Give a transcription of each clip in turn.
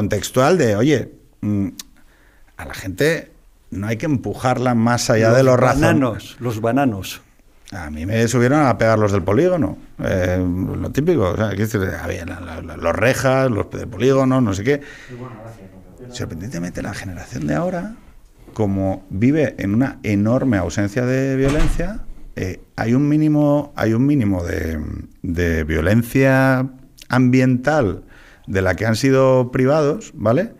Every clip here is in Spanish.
contextual de, oye, mm, a la gente no hay que empujarla más allá de los bananos, Los bananos. A mí me subieron a pegar los del polígono, eh, lo típico, o sea, había los rejas, los del polígono, no sé qué. Sorprendentemente la generación de ahora, como vive en una enorme ausencia de violencia, eh, hay un mínimo, hay un mínimo de, violencia ambiental de la que han sido privados, ¿vale?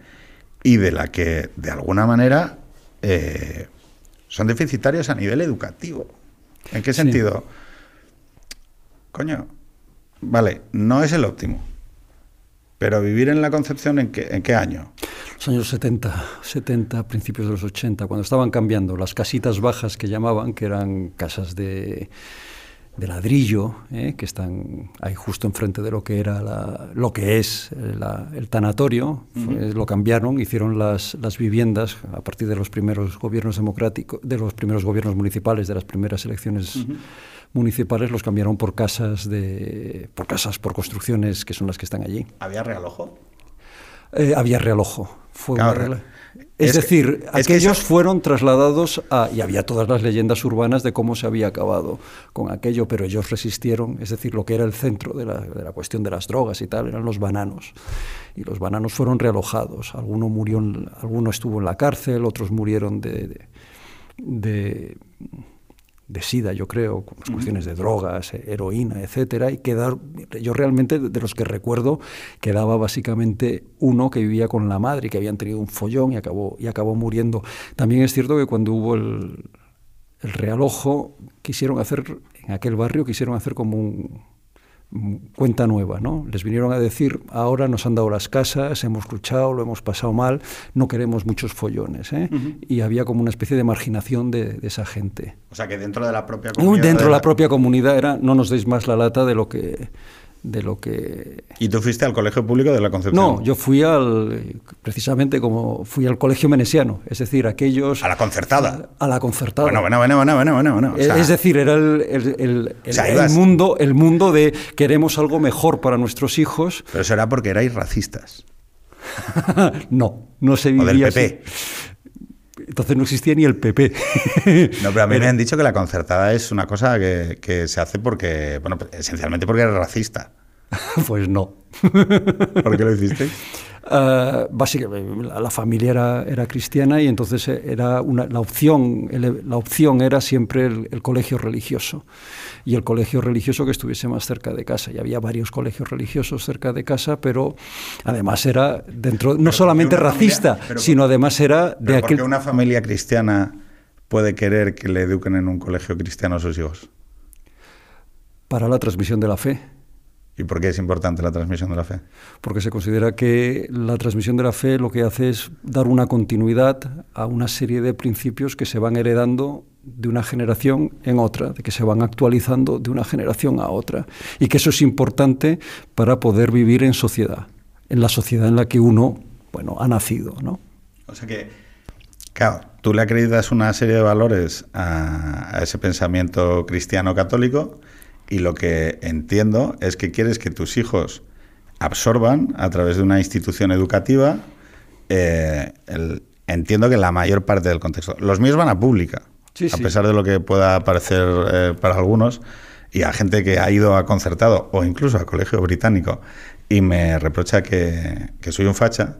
Y de la que, de alguna manera, eh, son deficitarios a nivel educativo. ¿En qué sentido? Coño, vale, no es el óptimo. Pero vivir en la Concepción, ¿en qué, en qué año? Los años 70, 70, principios de los 80, cuando estaban cambiando las casitas bajas que llamaban, que eran casas de, de ladrillo, ¿eh? que están ahí justo enfrente de lo que era lo que es eh, el tanatorio, lo cambiaron, hicieron las, las, viviendas a partir de los primeros gobiernos democráticos, de los primeros gobiernos municipales, de las primeras elecciones municipales, los cambiaron por casas de, por casas, por construcciones que son las que están allí. ¿Había realojo? Eh, había realojo. Fue es, decir, aquellos fueron trasladados a... Y había todas las leyendas urbanas de cómo se había acabado con aquello, pero ellos resistieron, es decir, lo que era el centro de la, de la cuestión de las drogas y tal, eran los bananos. Y los bananos fueron realojados. Alguno, murió, alguno estuvo en la cárcel, otros murieron de, de de SIDA, yo creo, con las cuestiones de drogas, heroína, etcétera, y quedar, yo realmente de los que recuerdo quedaba básicamente uno que vivía con la madre y que habían tenido un follón y acabó, y acabó muriendo. También es cierto que cuando hubo el, el realojo, quisieron hacer, en aquel barrio quisieron hacer como un, cuenta nueva, ¿no? Les vinieron a decir, ahora nos han dado las casas, hemos luchado, lo hemos pasado mal, no queremos muchos follones, ¿eh? Y había como una especie de marginación de, esa gente. O sea, que dentro de la propia comunidad... Dentro de la propia comunidad era, no nos deis más la lata de lo que de lo que... ¿Y tú fuiste al colegio público de la Concepción? No, yo fui al, precisamente como fui al colegio menesiano, es decir, aquellos... ¿A la concertada? A, la concertada. Bueno, bueno, bueno, bueno, bueno, bueno. es decir, era el, mundo, el mundo de queremos algo mejor para nuestros hijos. Pero eso era porque erais racistas. no, no se vivía O del PP. Entonces no existía ni el PP. No, pero a mí me han dicho que la concertada es una cosa que, se hace porque, bueno, esencialmente porque eres racista. pues no. ¿Por qué lo hiciste? Uh, básicamente, la, familia era, era, cristiana y entonces era una, la, opción, la opción era siempre el, colegio religioso y el colegio religioso que estuviese más cerca de casa. Y había varios colegios religiosos cerca de casa, pero además era dentro, no solamente racista, sino además era de aquel... ¿Por qué una familia cristiana puede querer que le eduquen en un colegio cristiano a sus hijos? Para la transmisión de la fe. ¿Y por qué es importante la transmisión de la fe? Porque se considera que la transmisión de la fe lo que hace es dar una continuidad a una serie de principios que se van heredando de una generación en otra, de que se van actualizando de una generación a otra, y que eso es importante para poder vivir en sociedad, en la sociedad en la que uno, bueno, ha nacido, ¿no? O sea que, claro, tú le acreditas una serie de valores a, ese pensamiento cristiano católico y lo que entiendo es que quieres que tus hijos absorban a través de una institución educativa, eh, entiendo que la mayor parte del contexto. Los míos van a pública, a pesar de lo que pueda parecer eh, para algunos, y a gente que ha ido a concertado o incluso a colegio británico y me reprocha que, soy un facha.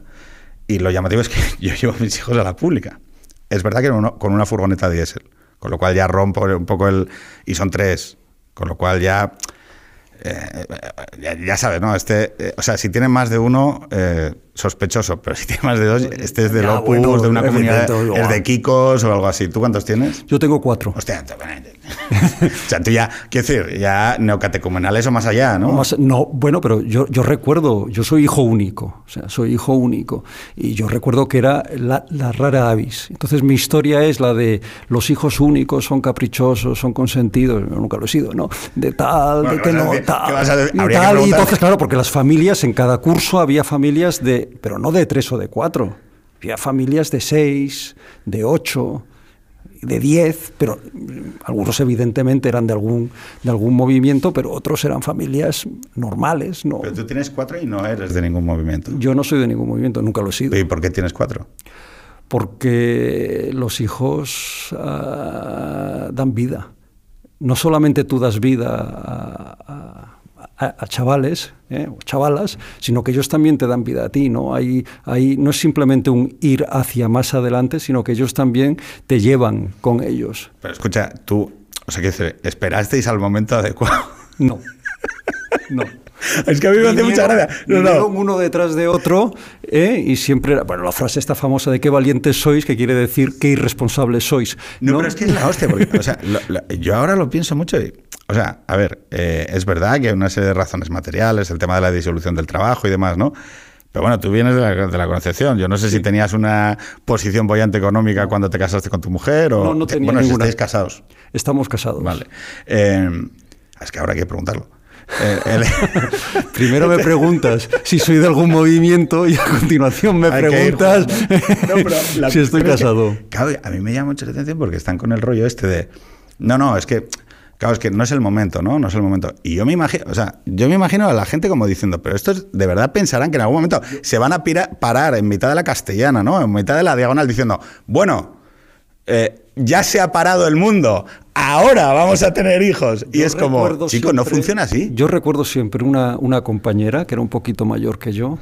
Y lo llamativo es que yo llevo a mis hijos a la pública. Es verdad que con una furgoneta diésel, con lo cual ya rompo un poco el... Y son tres, con lo cual ya, eh, ya, sabes, ¿no? Este, eh, o sea, si tiene más de uno, eh, sospechoso, pero si tiene más de dos, este es de Lopus, de una comunidad, es de Kikos o algo así. ¿Tú cuántos tienes? Yo tengo cuatro. Hostia, o sea, tú ya, quiero decir, ya neocatecumenales o más allá, ¿no? no, bueno, pero yo, yo recuerdo, yo soy hijo único, o sea, soy hijo único, y yo recuerdo que era la, rara avis. Entonces mi historia es la de los hijos únicos son caprichosos, son consentidos, yo nunca lo he sido, ¿no? De tal, de que no, tal, y tal, y entonces, claro, porque las familias, en cada curso había familias de, pero no de tres o de cuatro, había familias de seis, de ocho, de 10, pero algunos evidentemente eran de algún, de algún movimiento, pero otros eran familias normales. ¿no? Pero tú tienes cuatro y no eres de ningún movimiento. Yo no soy de ningún movimiento, nunca lo he sido. ¿Y por qué tienes cuatro? Porque los hijos uh, dan vida. No solamente tú das vida a, a, a chavales ¿eh? o chavalas, sino que ellos también te dan vida a ti. ¿no? Hay, hay, no es simplemente un ir hacia más adelante, sino que ellos también te llevan con ellos. Pero escucha, tú, o sea, que esperasteis al momento adecuado. No, no. Es que a mí me hace mucha gracia. No, no. uno detrás de otro ¿eh? y siempre, bueno, la frase esta famosa de qué valientes sois, que quiere decir qué irresponsables sois. No, pero es que es la hostia, porque o sea, lo, lo, yo ahora lo pienso mucho y, o sea, a ver, eh, es verdad que hay una serie de razones materiales, el tema de la disolución del trabajo y demás, ¿no? Pero bueno, tú vienes de la, de la Concepción. Yo no sé sí. si tenías una posición bollante económica cuando te casaste con tu mujer o... No, no tenía Bueno, ninguna. si estáis casados. Estamos casados. Vale. Eh, es que ahora hay que preguntarlo. Eh, el... Primero me preguntas si soy de algún movimiento y a continuación me Hay que ir preguntas No, si estoy que, casado. claro, a mí me llama mucho la atención porque están con el rollo este de. No, no, es que. Claro, es que no es el momento, ¿no? No es el momento. Y yo me imagino, o sea, yo me imagino a la gente como diciendo, pero estos de verdad pensarán que en algún momento se van a pira- parar en mitad de la castellana, ¿no? En mitad de la diagonal diciendo, bueno, eh, ya se ha parado el mundo, ahora vamos a tener hijos. Y Yo es como, chico, no siempre- funciona así. Yo recuerdo siempre una, una compañera que era un poquito mayor que yo,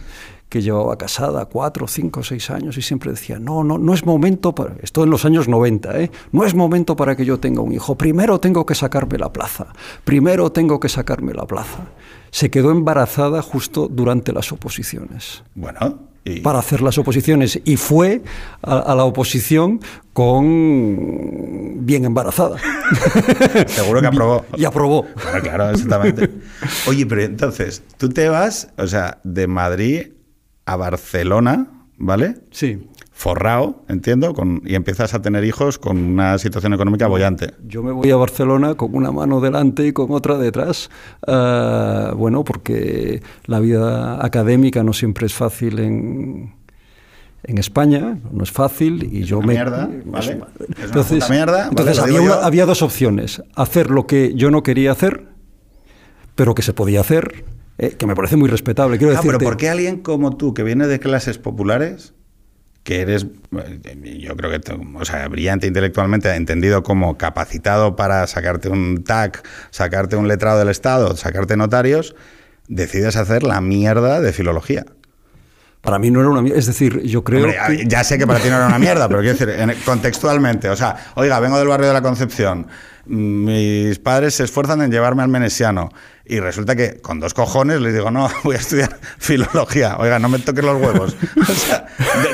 que llevaba casada cuatro, cinco, seis años y siempre decía, no, no, no es momento para, esto en los años 90, ¿eh? no es momento para que yo tenga un hijo, primero tengo que sacarme la plaza, primero tengo que sacarme la plaza. Se quedó embarazada justo durante las oposiciones Bueno, y, para hacer las oposiciones y fue a, a la oposición con bien embarazada. seguro que aprobó. y aprobó. Claro, exactamente. Oye, pero entonces, tú te vas, o sea, de Madrid a Barcelona, ¿vale? Sí. Forrao, entiendo, con, y empiezas a tener hijos con una situación económica bollante. Yo me voy a Barcelona con una mano delante y con otra detrás. Uh, bueno, porque la vida académica no siempre es fácil en, en España, no es fácil y yo una me mierda, ¿vale? Es entonces, puta mierda, ¿vale? entonces Lo había, una- dos opciones: hacer lo que yo no quería hacer, pero que se podía hacer, eh, que me parece muy respetable. Quiero Ah, pero ¿por qué alguien como tú, que viene de clases populares, que eres, yo creo que, o sea, brillante intelectualmente, entendido como capacitado para sacarte un TAC, sacarte un letrado del Estado, sacarte notarios, decides hacer la mierda de filología? para mí no era una mierda. Es decir, yo creo Hombre, que ya sé que para ti no era una mierda, pero quiero decir, en- contextualmente, o sea, oiga, vengo del barrio de la Concepción, mis padres se esfuerzan en llevarme al menesiano y resulta que con dos cojones les digo, no, voy a estudiar filología, oiga, no me toques los huevos. O sea,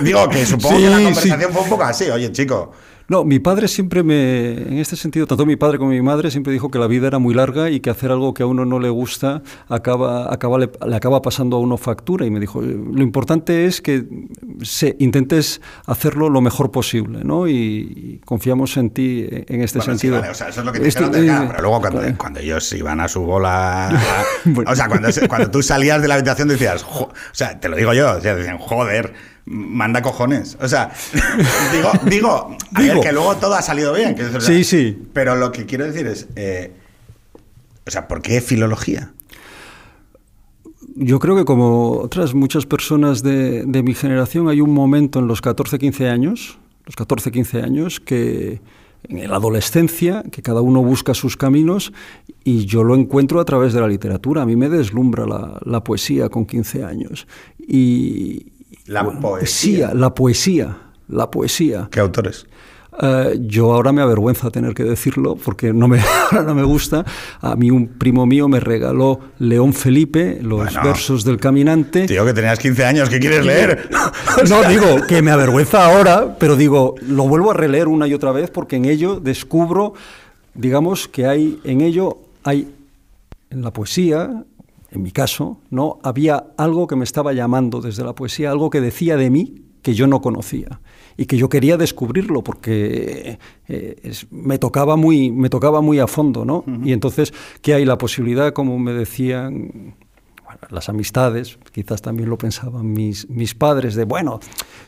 digo que supongo que la Sí, conversación fue un poco así, oye, chico, No, mi padre siempre me, en este sentido, tanto mi padre como mi madre siempre dijo que la vida era muy larga y que hacer algo que a uno no le gusta acaba, acaba le, le acaba pasando a uno factura. Y me dijo, lo importante es que se, intentes hacerlo lo mejor posible, ¿no? Y, y confiamos en ti en este Bueno, sí, sentido. vale, o sea, eso es lo que te Esto- de acá, eh, pero luego cuando, claro. cuando ellos iban a su bola... Bueno. O sea, cuando, cuando tú salías de la habitación decías, o sea, te lo digo yo, o sea, decían, joder, manda cojones. O sea, digo, digo, a ver, Digo. que luego todo ha salido bien. que, o sea, Sí, sí. Pero lo que quiero decir es, eh, o sea, ¿por qué filología? Yo creo que como otras muchas personas de, de mi generación hay un momento en los 14, 15 años, los 14, 15 años, que en la adolescencia, que cada uno busca sus caminos y yo lo encuentro a través de la literatura. A mí me deslumbra la, la poesía con 15 años. Y, La poesía. La poesía, la poesía. ¿Qué autores? Eh, yo ahora me avergüenza tener que decirlo porque no me, ahora no me gusta. A mí un primo mío me regaló León Felipe, los Bueno. versos del caminante. Tío, que tenías 15 años, ¿qué quieres leer? No, digo que me avergüenza ahora, pero digo, lo vuelvo a releer una y otra vez porque en ello descubro, digamos, que hay, en ello hay, en la poesía, en mi caso, ¿no? Había algo que me estaba llamando desde la poesía, algo que decía de mí que yo no conocía y que yo quería descubrirlo porque eh, es- me, tocaba muy, me tocaba muy a fondo, ¿no? Y entonces, ¿qué hay? La posibilidad, como me decían las amistades, quizás también lo pensaban mis, mis padres, de bueno,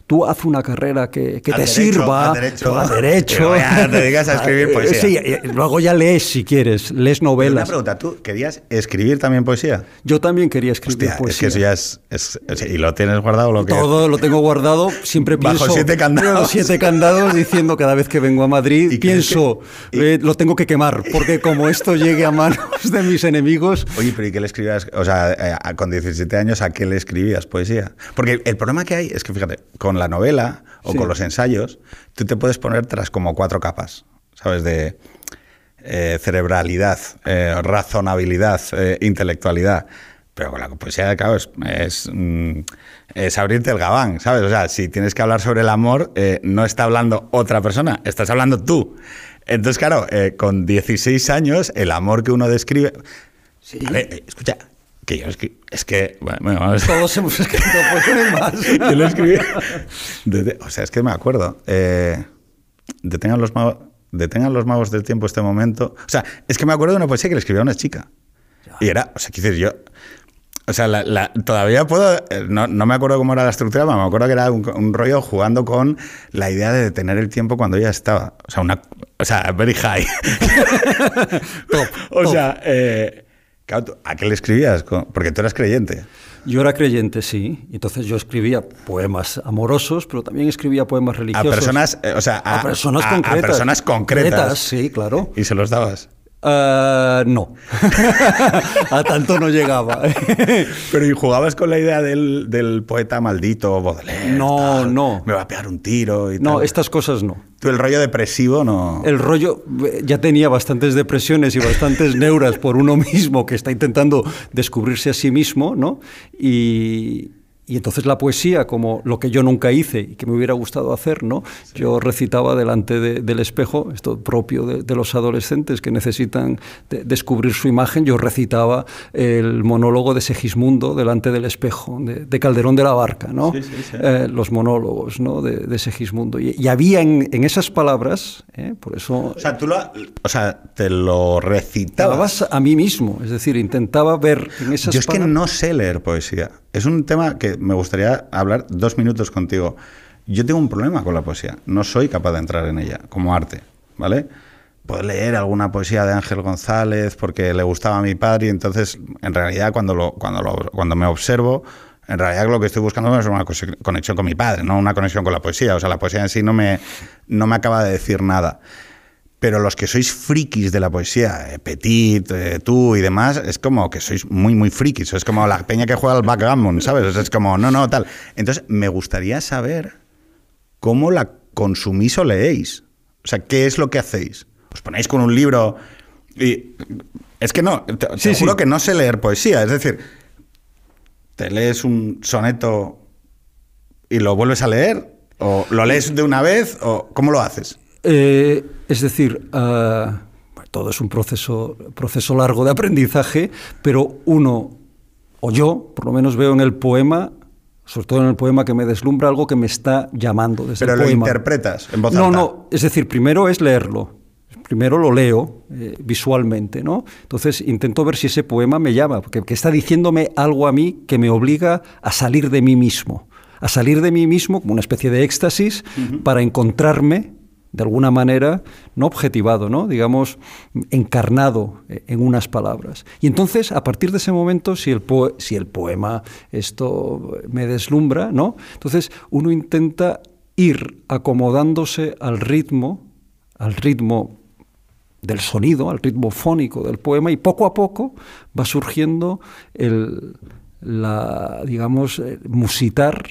tú haz una carrera que, que te sirva, a derecho, a derecho. te digas a escribir poesía. Sí, luego ya lees si quieres, lees novelas. Una pregunta, ¿tú querías escribir también poesía? Yo también quería escribir Hostia, poesía. Es que eso ya es, es, ¿Y lo tienes guardado lo que Todo lo tengo guardado, siempre Bajo pienso... siete candados. Siete candados diciendo cada vez que vengo a Madrid, ¿Y pienso, que, eh, lo tengo que quemar, porque como esto llegue a manos de mis enemigos... Oye, pero ¿y qué le escribías? O sea, eh, con 17 años, ¿a qué le escribías poesía? Porque el problema que hay es que, fíjate, con la novela o Sí. con los ensayos, tú te puedes poner tras como cuatro capas, ¿sabes? De eh, cerebralidad, eh, razonabilidad, eh, intelectualidad. Pero con la poesía, claro, es, es, mm, es abrirte el gabán, ¿sabes? O sea, si tienes que hablar sobre el amor, no está hablando otra persona, estás hablando tú. Entonces, claro, con 16 años, el amor que uno describe... Sí. Vale, escucha, que yo escri- es que... Bueno, vamos. Todos hemos escrito poesía y más. Yo lo escribí. O sea, es que me acuerdo. Eh, detengan, los magos, detengan los magos del tiempo este momento. O sea, es que me acuerdo de una poesía que le escribió a una chica. Y era, o sea, quiero decir, yo. O sea, la- la- todavía puedo. eh, No, no me acuerdo cómo era la estructura, pero me acuerdo que era un, un rollo jugando con la idea de detener el tiempo cuando ella estaba. O sea, una. O sea, very high. Top, o top. sea, eh, claro, ¿tú ¿a qué le escribías? Porque tú eras creyente. Yo era creyente, sí. Entonces yo escribía poemas amorosos, pero también escribía poemas A religiosos. personas, eh, o sea, a, personas a- a concretas. personas concretas. Sí, claro. Y se los dabas. Ah, no. a tanto no llegaba. Pero ¿y jugabas con la idea del, del poeta maldito Baudelaire? No, tal? no. Me va a pegar un tiro y no, tal. estas cosas no. Tú el rollo depresivo no... El rollo, eh, ya tenía bastantes depresiones y bastantes neuras por uno mismo que está intentando descubrirse a sí mismo, ¿no? Y, y entonces la poesía, como lo que yo nunca hice y que me hubiera gustado hacer, ¿no? Yo recitaba delante de- del espejo, esto propio de, de los adolescentes que necesitan de- descubrir su imagen, yo recitaba el monólogo de Segismundo delante del espejo, de, de Calderón de la Barca, ¿no? Sí, sí, sí. Eh, los monólogos, ¿no? De, Segismundo. Y, y había en, en esas palabras, ¿eh? por eso O sea, tú lo... O sea, te lo recitabas. A mí mismo, es decir, intentaba ver en esas Yo es que palabras- no sé leer poesía. Es un tema que me gustaría hablar dos minutos contigo. Yo tengo un problema con la poesía. No soy capaz de entrar en ella como arte, ¿vale? Puedo leer alguna poesía de Ángel González porque le gustaba a mi padre y entonces, en realidad, cuando, lo, cuando, cuando me observo, en realidad lo que estoy buscando es una conexión con mi padre, no una conexión con la poesía. O sea, la poesía en sí no me, no me acaba de decir nada. Pero los que sois frikis de la poesía, eh, Petit, eh, tú y demás, es como que sois muy, muy frikis. Es como la peña que juega al backgammon, ¿sabes? Es como, no, no, tal. Entonces, me gustaría saber cómo la consumís o leéis. O sea, ¿qué es lo que hacéis? ¿Os ponéis con un libro y... Es que no, te, te Sí, juro sí. que no sé leer poesía. Es decir, te lees un soneto y lo vuelves a leer, o lo lees de una vez, o ¿cómo lo haces? Eh, es decir, ah, todo es un proceso, proceso largo de aprendizaje, pero uno, o yo, por lo menos veo en el poema, sobre todo en el poema que me deslumbra algo que me está llamando desde Pero el lo poema. interpretas en voz no, alta. no, es decir, primero es leerlo. Primero lo leo eh, visualmente, ¿no? Entonces intento ver si ese poema me llama, porque que está diciéndome algo a mí que me obliga a salir de mí mismo, a salir de mí mismo como una especie de éxtasis para encontrarme de alguna manera no objetivado, ¿no? digamos encarnado en unas palabras. Y entonces, a partir de ese momento, si el, poe- si el poema esto me deslumbra, ¿no? Entonces uno intenta ir acomodándose al ritmo, al ritmo del sonido, al ritmo fónico del poema, y poco a poco va surgiendo el, la, digamos, eh, musitar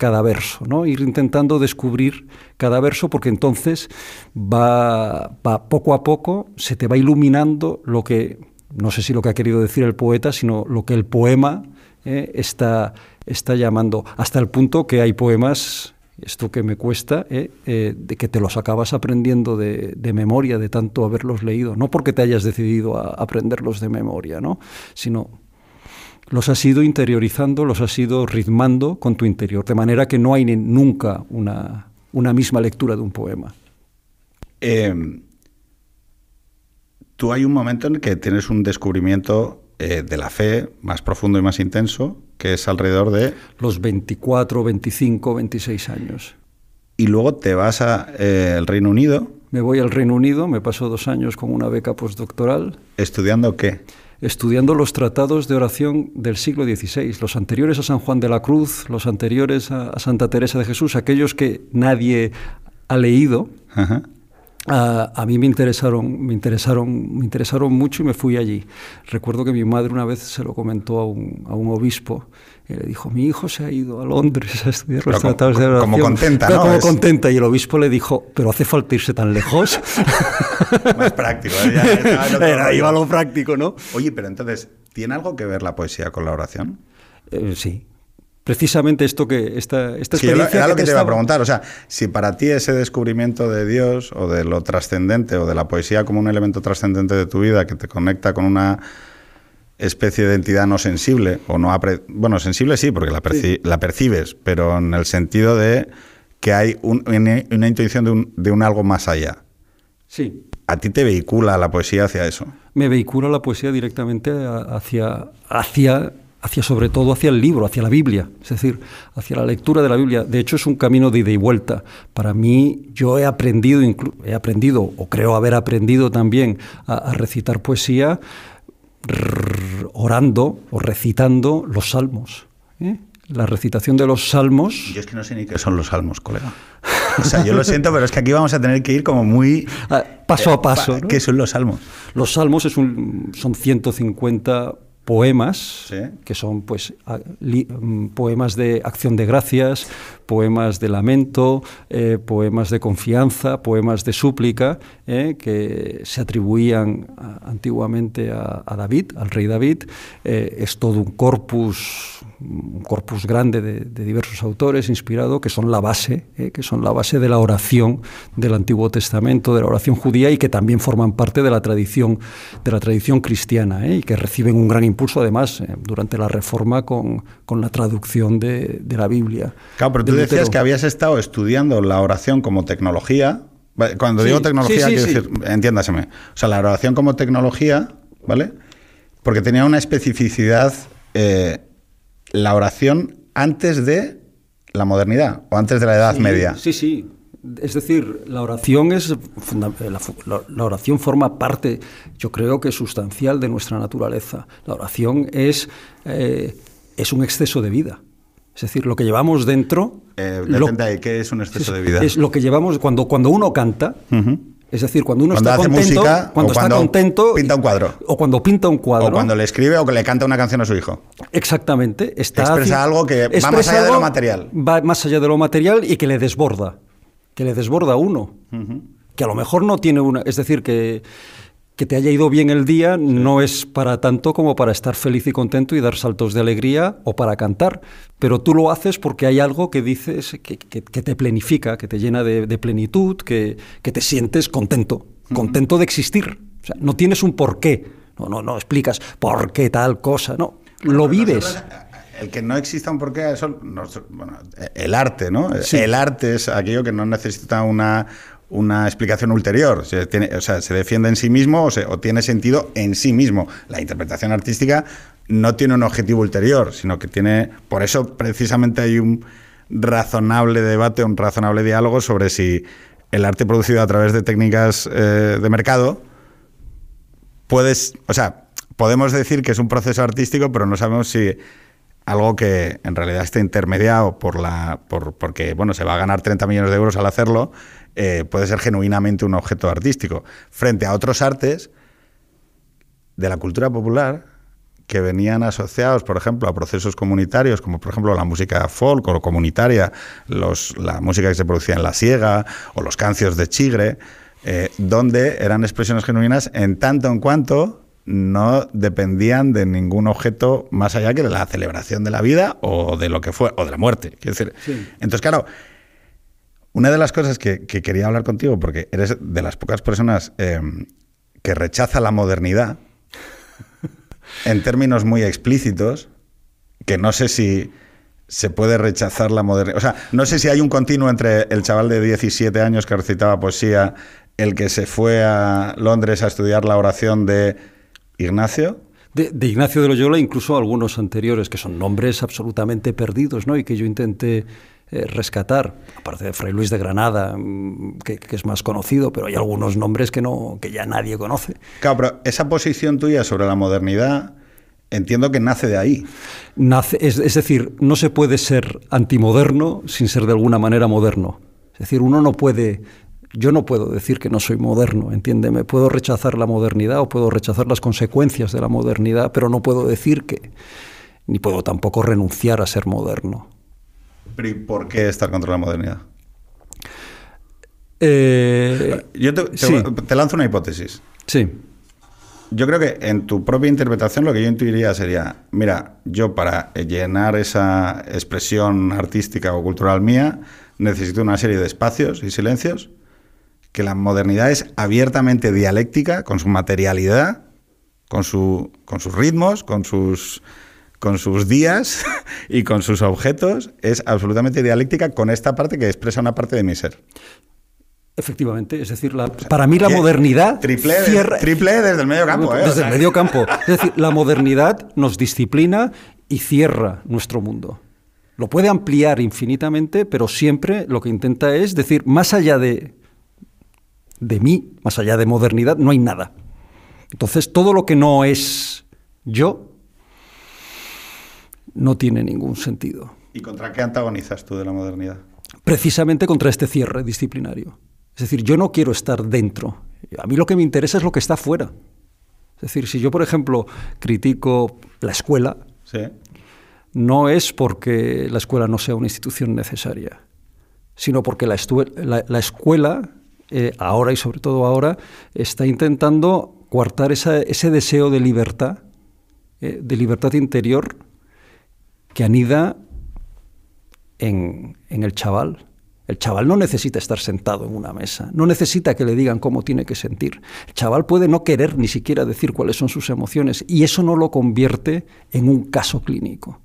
cada verso, ¿no? Ir intentando descubrir cada verso, porque entonces va, va poco a poco, se te va iluminando lo que, no sé si lo que ha querido decir el poeta, sino lo que el poema eh, está, está llamando, hasta el punto que hay poemas esto que me cuesta, eh, eh, de que te los acabas aprendiendo de, de, memoria, de tanto haberlos leído, no porque te hayas decidido a aprenderlos de memoria, ¿no? sino los has ido interiorizando, los has ido ritmando con tu interior, de manera que no hay nunca una, una, misma lectura de un poema. Eh, tú hay un momento en que tienes un descubrimiento eh, de la fe más profundo y más intenso, que es alrededor de... Los 24, 25, 26 años. Y luego te vas al eh, Reino Unido. Me voy al Reino Unido, me paso dos años con una beca postdoctoral. ¿Estudiando qué? Estudiando los tratados de oración del siglo XVI, los anteriores a San Juan de la Cruz, los anteriores a, Santa Teresa de Jesús, aquellos que nadie ha leído. A, mí me interesaron, me interesaron, me interesaron mucho y me fui allí. Recuerdo que mi madre una vez se lo comentó a un, a un obispo y le dijo, mi hijo se ha ido a Londres a estudiar los tratados de oración. Como contenta, ¿no? Como contenta. Y el obispo le dijo, pero hace falta irse tan lejos. Más práctico. ¿eh? Era, iba a lo práctico, ¿no? Oye, pero entonces, ¿tiene algo que ver la poesía con la oración? Eh, sí, precisamente esto que esta, esta experiencia. era lo que, te iba a preguntar. O sea, si para ti ese descubrimiento de Dios o de lo trascendente o de la poesía como un elemento trascendente de tu vida que te conecta con una especie de entidad no sensible o no bueno sensible sí porque la, la, percibes pero en el sentido de que hay una intuición de un, de un algo más allá sí a ti te vehicula la poesía hacia eso me vehicula la poesía directamente hacia hacia hacia sobre todo hacia el libro, hacia la Biblia, es decir, hacia la lectura de la Biblia. De hecho, es un camino de ida y vuelta. Para mí, yo he aprendido, he aprendido, o creo haber aprendido también a, recitar poesía orando o recitando los salmos. ¿eh? La recitación de los salmos. Yo es que no sé ni qué son los salmos, colega. O sea, yo lo siento, pero es que aquí vamos a tener que ir como muy... Ah, paso a eh, paso. ¿Qué son los salmos? Los salmos es un, son 150 poemas, que son pues, mm, poemas de acción de gracias, poemas de lamento, eh, poemas de confianza, poemas de súplica, eh, que se atribuían antiguamente a, David, al rey David. Eh, es todo un corpus, un corpus grande de, diversos autores inspirado, que son la base, que son la base de la oración del Antiguo Testamento, de la oración judía y que también forman parte de la tradición, de la tradición cristiana y que reciben un gran impulso además durante la Reforma con, con la traducción de, de la Biblia. Claro, pero decías que habías estado estudiando la oración como tecnología. Cuando digo tecnología, quiero decir, entiéndaseme. O sea, la oración como tecnología, ¿vale? Porque tenía una especificidad eh, la oración antes de la modernidad o antes de la Edad Media. Sí, sí. Es decir, la oración es la, oración forma parte, yo creo que sustancial de nuestra naturaleza. La oración es, eh, es un exceso de vida. Es decir, lo que llevamos dentro... Eh, ¿Qué es un exceso de vida? Es lo que llevamos cuando, cuando uno canta... Es decir, cuando uno está contento, cuando, está contento, pinta un cuadro, o cuando pinta un cuadro, o cuando le escribe o que le canta una canción a su hijo. Exactamente, está expresa algo que va más allá de lo material, va más allá de lo material y que le desborda, que le desborda a uno, que a lo mejor no tiene una, es decir, que que te haya ido bien el día no es para tanto como para estar feliz y contento y dar saltos de alegría o para cantar, pero tú lo haces porque hay algo que dices que, te plenifica, que te llena de, plenitud, que, te sientes contento, contento de existir. O sea, no tienes un porqué, no, no, no explicas por qué tal cosa, no, lo vives. el que no exista un porqué, eso, bueno, el arte, ¿no? El arte es aquello que no necesita una, una explicación ulterior. Se, o sea, se defiende en sí mismo o, tiene sentido en sí mismo. La interpretación artística no tiene un objetivo ulterior, sino que tiene. Por eso, precisamente, hay un razonable debate, un razonable diálogo sobre si el arte producido a través de técnicas eh, de mercado puedes. O sea, podemos decir que es un proceso artístico, pero no sabemos si algo que en realidad está intermediado por la por, porque bueno se va a ganar 30 millones de euros al hacerlo eh, puede ser genuinamente un objeto artístico, frente a otros artes de la cultura popular que venían asociados, por ejemplo, a procesos comunitarios, como por ejemplo la música folk o comunitaria, los, la música que se producía en la siega o los cancios de chigre, eh, donde eran expresiones genuinas en tanto en cuanto no dependían de ningún objeto más allá que de la celebración de la vida o de lo que fue, o de la muerte. decir, Entonces, claro, una de las cosas que, quería hablar contigo, porque eres de las pocas personas em, que rechaza la modernidad, en términos muy explícitos, que no sé si se puede rechazar la modernidad. O sea, no sé si hay un continuo entre el chaval de 17 años que recitaba poesía, el que se fue a Londres a estudiar la oración de Ignacio. de, Ignacio de Loyola, incluso algunos anteriores, que son nombres absolutamente perdidos, ¿no? Y que yo intenté eh, rescatar, aparte de Fray Luis de Granada, mm, que, es más conocido, pero hay algunos nombres que, no, que ya nadie conoce. Claro, pero esa posición tuya sobre la modernidad, entiendo que nace de ahí. Nace, es, es decir, no se puede ser antimoderno sin ser de alguna manera moderno. Es decir, uno no puede yo no puedo decir que no soy moderno, entiéndeme. Puedo rechazar la modernidad o puedo rechazar las consecuencias de la modernidad, pero no puedo decir que, ni puedo tampoco renunciar a ser moderno. ¿Y por qué estar contra la modernidad? Eh, yo te, lanzo una hipótesis. Sí. Yo creo que en tu propia interpretación lo que yo intuiría sería, mira, yo para llenar esa expresión artística o cultural mía necesito una serie de espacios y silencios que la modernidad es abiertamente dialéctica, con su materialidad, con, su, con sus ritmos, con sus, con sus días y con sus objetos, es absolutamente dialéctica con esta parte que expresa una parte de mi ser. Efectivamente, es decir, para mí la modernidad triple, triple desde el medio campo. ¿eh? Desde el medio campo. Es decir, la modernidad nos disciplina y cierra nuestro mundo. Lo puede ampliar infinitamente, pero siempre lo que intenta es decir, más allá de de mí, más allá de modernidad, no hay nada. Entonces, todo lo que no es yo no tiene ningún sentido. ¿Y contra qué antagonizas tú de la modernidad? Precisamente contra este cierre disciplinario. Es decir, yo no quiero estar dentro. A mí lo que me interesa es lo que está fuera. Es decir, si yo, por ejemplo, critico la escuela, no es porque la escuela no sea una institución necesaria, sino porque la, la escuela eh, ahora y sobre todo ahora, está intentando coartar ese deseo de libertad, eh, de libertad interior, que anida en, el chaval. El chaval no necesita estar sentado en una mesa, no necesita que le digan cómo tiene que sentir. El chaval puede no querer ni siquiera decir cuáles son sus emociones y eso no lo convierte en un caso clínico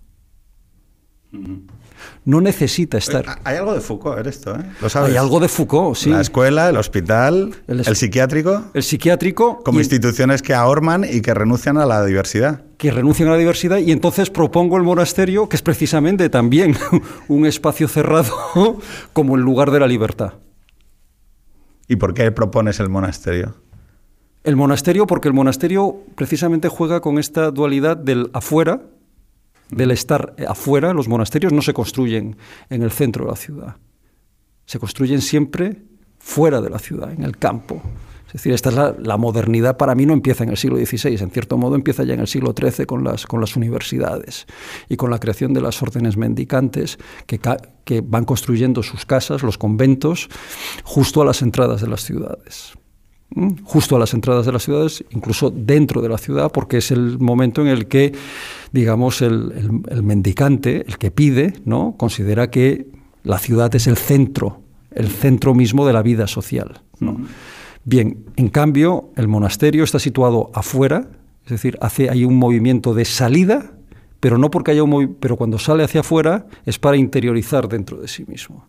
no necesita estar. Hay algo de Foucault en esto, ¿eh? Hay algo de Foucault, sí. La escuela, el hospital, el, psiquiátrico. El psiquiátrico. Como instituciones que ahorman y que renuncian a la diversidad. Que renuncian a la diversidad y entonces propongo el monasterio, que es precisamente también un espacio cerrado como el lugar de la libertad. ¿Y por qué propones el monasterio? El monasterio, porque el monasterio precisamente juega con esta dualidad del afuera, del estar afuera, los monasterios no se construyen en el centro de la ciudad, se construyen siempre fuera de la ciudad, en el campo. Es decir, esta es la, modernidad para mí no empieza en el siglo XVI, en cierto modo empieza ya en el siglo XIII con las, universidades y con la creación de las órdenes mendicantes que van construyendo sus casas, los conventos, justo a las entradas de las ciudades justo a las entradas de las ciudades, incluso dentro de la ciudad, porque es el momento en el que, digamos, el, mendicante, el que pide, ¿no? considera que la ciudad es el centro, el centro mismo de la vida social. Bien, en cambio, el monasterio está situado afuera, es decir, hace hay un movimiento de salida, pero no porque haya un pero cuando sale hacia afuera es para interiorizar dentro de sí mismo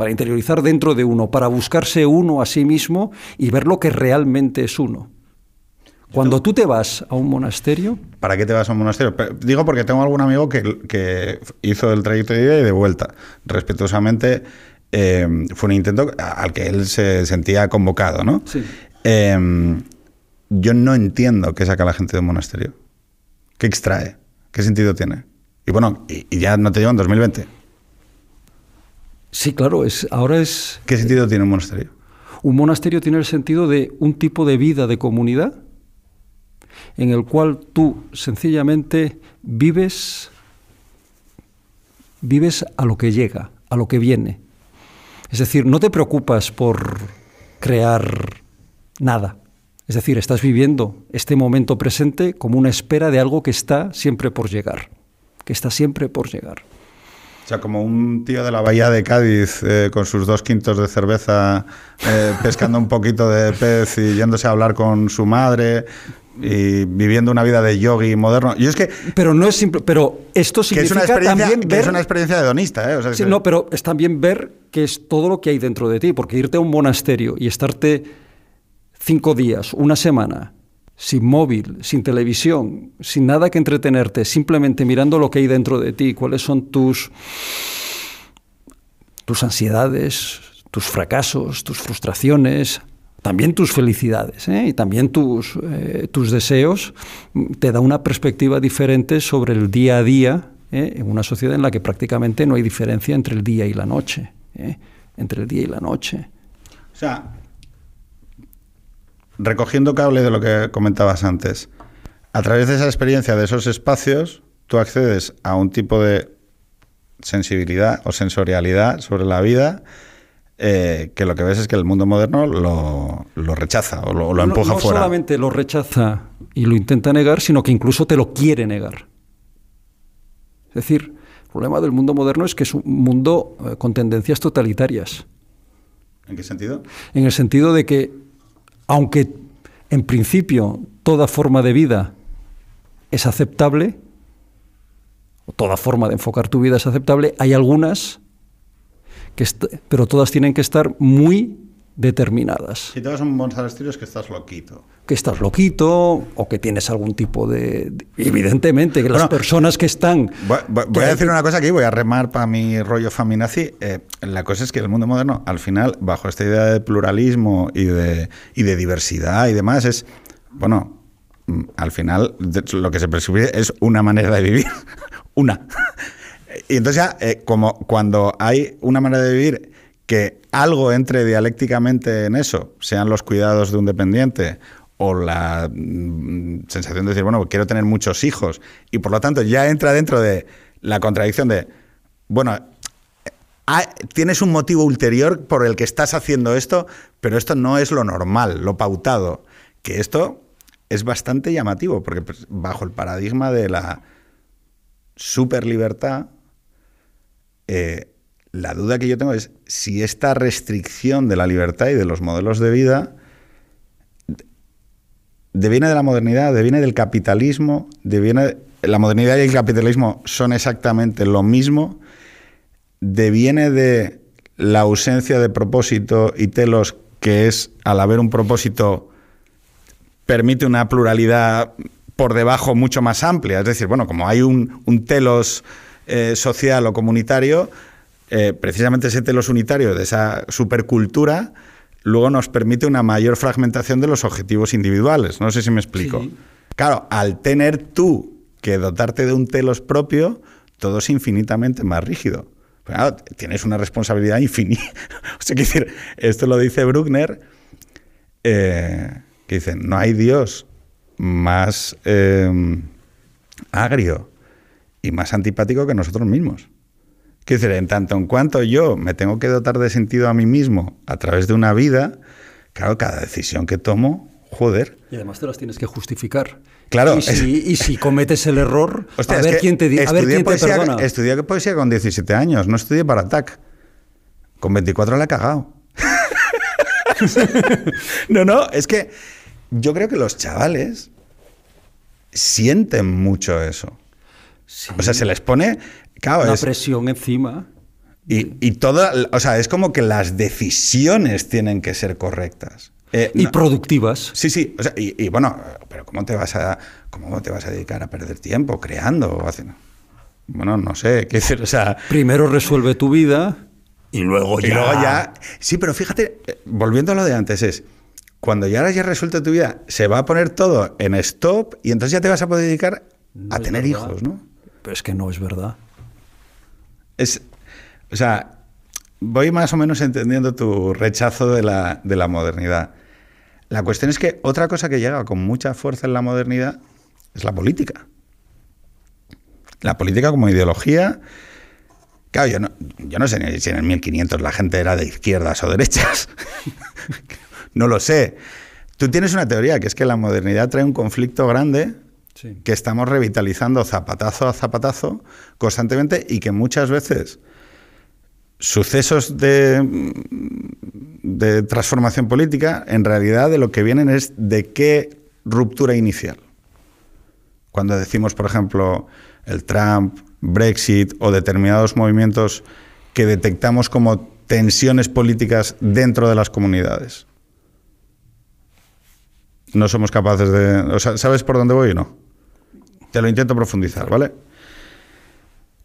para interiorizar dentro de uno, para buscarse uno a sí mismo y ver lo que realmente es uno. Cuando tú te vas a un monasterio... ¿Para qué te vas a un monasterio? Digo porque tengo algún amigo que, hizo el trayecto de ida y de vuelta. Respetuosamente, eh, fue un intento al que él se sentía convocado, ¿no? Sí. Em, yo no entiendo qué saca la gente de un monasterio. ¿Qué extrae? ¿Qué sentido tiene? Y bueno, y, y ya no te digo en 2020. Sí, claro, es, ahora es... ¿Qué sentido tiene un monasterio? Un monasterio tiene el sentido de un tipo de vida de comunidad en el cual tú sencillamente vives, vives a lo que llega, a lo que viene. Es decir, no te preocupas por crear nada. Es decir, estás viviendo este momento presente como una espera de algo que está siempre por llegar, que está siempre por llegar. O sea, como un tío de la bahía de Cádiz eh, con sus dos quintos de cerveza, eh, pescando un poquito de pez y yéndose a hablar con su madre y viviendo una vida de yogi moderno. Y es que pero no es simple, pero esto significa que es una también ver, es una experiencia hedonista, ¿eh? sí, no, pero es también ver que es todo lo que hay dentro de ti, porque irte a un monasterio y estarte cinco días, una semana sin móvil, sin televisión, sin nada que entretenerte, simplemente mirando lo que hay dentro de ti, cuáles son tus, tus ansiedades, tus fracasos, tus frustraciones, también tus felicidades ¿eh? y también tus, eh, tus deseos, te da una perspectiva diferente sobre el día a día ¿eh? en una sociedad en la que prácticamente no hay diferencia entre el día y la noche. Entre el día y la noche. O sea, recogiendo cable de lo que comentabas antes, a través de esa experiencia de esos espacios, tú accedes a un tipo de sensibilidad o sensorialidad sobre la vida eh, que lo que ves es que el mundo moderno lo, rechaza o lo, empuja fuera. No solamente lo rechaza y lo intenta negar, sino que incluso te lo quiere negar. Es decir, el problema del mundo moderno es que es un mundo eh, con tendencias totalitarias. ¿En qué sentido? En el sentido de que aunque en principio toda forma de vida es aceptable, o toda forma de enfocar tu vida es aceptable, hay algunas, que pero todas tienen que estar muy determinadas. Si te vas a un Estilo es que estás loquito. Que estás loquito o que tienes algún tipo de... evidentemente, que las personas que están... Voy, a decir una cosa aquí, voy a remar para mi rollo faminazi. Eh, la cosa es que el mundo moderno, al final, bajo esta idea de pluralismo y de, y de diversidad y demás, es, bueno, mm, al final lo que se percibe es una manera de vivir. una. Y entonces ya, eh, como cuando hay una manera de vivir que algo entre dialécticamente en eso, sean los cuidados de un dependiente o la mm, sensación de decir, bueno, quiero tener muchos hijos, y por lo tanto ya entra dentro de la contradicción de, bueno, tienes un motivo ulterior por el que estás haciendo esto, pero esto no es lo normal, lo pautado, que esto es bastante llamativo, porque pues, bajo el paradigma de la superlibertad, eh, la duda que yo tengo es si esta restricción de la libertad y de los modelos de vida deviene de la modernidad, deviene del capitalismo, deviene la modernidad y el capitalismo son exactamente lo mismo, deviene de la ausencia de propósito y telos que es al haber un propósito permite una pluralidad por debajo mucho más amplia, es decir, bueno, como hay un, telos eh, social o comunitario, eh, precisamente ese telos unitario de esa supercultura luego nos permite una mayor fragmentación de los objetivos individuales. No sé si me explico. Claro, al tener tú que dotarte de un telos propio, todo es infinitamente más rígido. Claro, tienes una responsabilidad infinita. o sea, decir, esto lo dice Bruckner, eh, que dice, no hay Dios más eh, agrio y más antipático que nosotros mismos. Quiero decir, en tanto en cuanto yo me tengo que dotar de sentido a mí mismo a través de una vida, claro, cada decisión que tomo, joder. Y además te las tienes que justificar. Claro. Y si, cometes el error, a ver quién te, a ver quién poesía, te perdona. Estudié poesía con 17 años, no estudié para TAC. Con 24 la he cagado. no, no, es que yo creo que los chavales sienten mucho eso. O sea, se les pone la presión encima. Y, y toda, o sea, es como que las decisiones tienen que ser correctas. Eh, y productivas. Sí, sí. y, bueno, pero ¿cómo te vas a cómo te vas a dedicar a perder tiempo creando o haciendo? Bueno, no sé, qué decir, o sea, primero resuelve tu vida y luego ya. Y luego ya. Sí, pero fíjate, eh, volviendo a lo de antes es cuando ya hayas resuelto tu vida, se va a poner todo en stop y entonces ya te vas a poder dedicar a tener hijos, ¿no? Pero es que no es verdad. Es, o sea, voy más o menos entendiendo tu rechazo de la, de la modernidad. La cuestión es que otra cosa que llega con mucha fuerza en la modernidad es la política. La política como ideología. Claro, yo no, yo no sé si en el 1500 la gente era de izquierdas o derechas. no lo sé. Tú tienes una teoría que es que la modernidad trae un conflicto grande que estamos revitalizando zapatazo a zapatazo constantemente y que muchas veces sucesos de, transformación política en realidad de lo que vienen es de qué ruptura inicial. Cuando decimos, por ejemplo, el Trump, Brexit o determinados movimientos que detectamos como tensiones políticas dentro de las comunidades. no somos capaces de... ¿sabes por dónde voy o no? Te lo intento profundizar, ¿vale?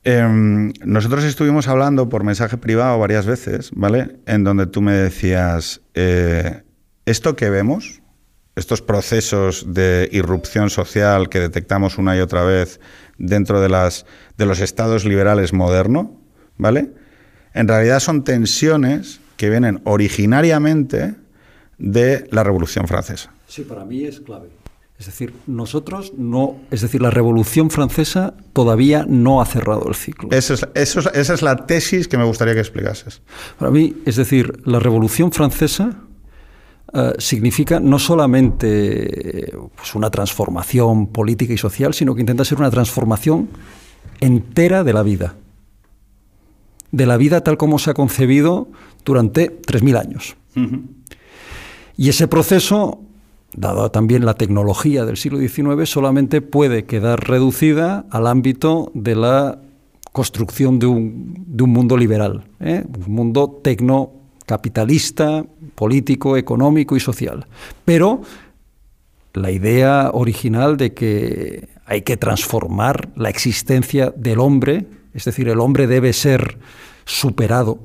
Em, nosotros estuvimos hablando por mensaje privado varias veces, ¿vale? En donde tú me decías, eh, esto que vemos, estos procesos de irrupción social que detectamos una y otra vez dentro de, las, de los estados liberales modernos, ¿vale? En realidad son tensiones que vienen originariamente de la Revolución Francesa. Sí, para mí es clave. Es decir, nosotros no, es decir, la Revolución Francesa todavía no ha cerrado el ciclo. Eso es, esa es la tesis que me gustaría que explicases. Para mí, es decir, la Revolución Francesa eh, significa no solamente pues, una transformación política y social, sino que intenta ser una transformación entera de la vida. De la vida tal como se ha concebido durante 3.000 años. Y ese proceso dada también la tecnología del siglo XIX, solamente puede quedar reducida al ámbito de la construcción de un, mundo liberal, ¿eh? un mundo tecnocapitalista, político, económico y social. Pero la idea original de que hay que transformar la existencia del hombre, es decir, el hombre debe ser superado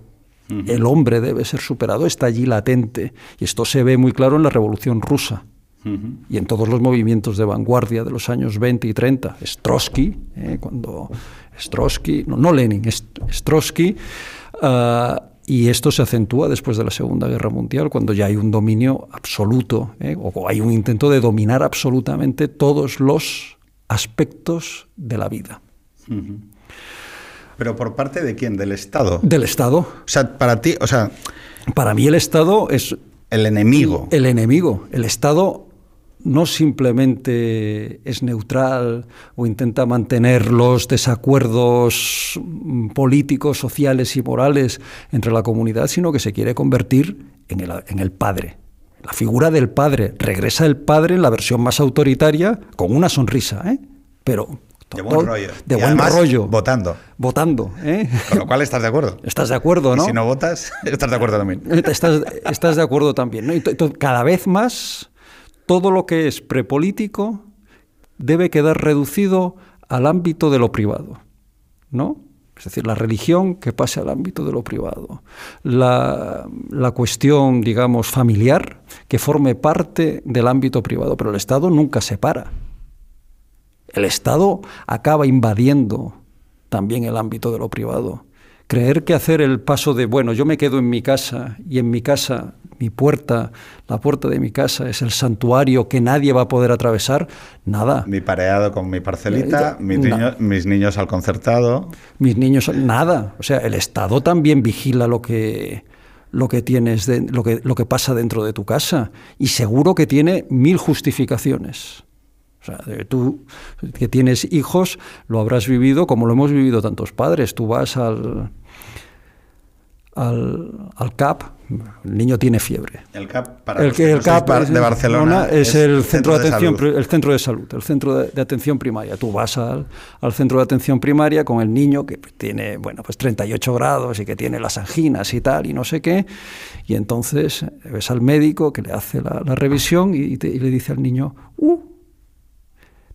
el hombre debe ser superado, está allí latente. Y esto se ve muy claro en la Revolución Rusa y en todos los movimientos de vanguardia de los años 20 y 30. Strosky, eh, cuando Strosky, no, no Lenin, Strosky, ah, y esto se acentúa después de la Segunda Guerra Mundial, cuando ya hay un dominio absoluto, eh, o hay un intento de dominar absolutamente todos los aspectos de la vida. ¿Pero por parte de quién? ¿Del Estado? Del Estado. O sea, para ti, o sea... Para mí el Estado es... El enemigo. El enemigo. El Estado no simplemente es neutral o intenta mantener los desacuerdos políticos, sociales y morales entre la comunidad, sino que se quiere convertir en el, en el padre. La figura del padre. Regresa el padre en la versión más autoritaria con una sonrisa, ¿eh? pero de buen rollo. De buen rollo. Votando. Votando. ¿eh? Con lo cual estás de acuerdo. Estás de acuerdo, ¿no? Y si no votas, estás de acuerdo también. Estás, estás de acuerdo también. ¿no? Y cada vez más todo lo que es prepolítico debe quedar reducido al ámbito de lo privado, ¿no? Es decir, la religión que pase al ámbito de lo privado. La, la, cuestión, digamos, familiar que forme parte del ámbito privado. Pero el Estado nunca se para. El Estado acaba invadiendo también el ámbito de lo privado. Creer que hacer el paso de, bueno, yo me quedo en mi casa y en mi casa mi puerta, la puerta de mi casa es el santuario que nadie va a poder atravesar, nada. Mi pareado con mi parcelita, mis, niños, al concertado. Mis niños, nada. O sea, el Estado también vigila lo que lo que tienes, de, lo, que, lo que pasa dentro de tu casa. Y seguro que tiene mil justificaciones. O sea, tú que tienes hijos, lo habrás vivido como lo hemos vivido tantos padres. Tú vas al, al, al CAP, el niño tiene fiebre. El CAP, para el, el CAP de Barcelona es, el centro, de atención, el centro de salud, el centro de, atención primaria. Tú vas al, al, centro de atención primaria con el niño que tiene, bueno, pues 38 grados y que tiene las anginas y tal y no sé qué, y entonces ves al médico que le hace la, revisión y, y, le dice al niño, uh,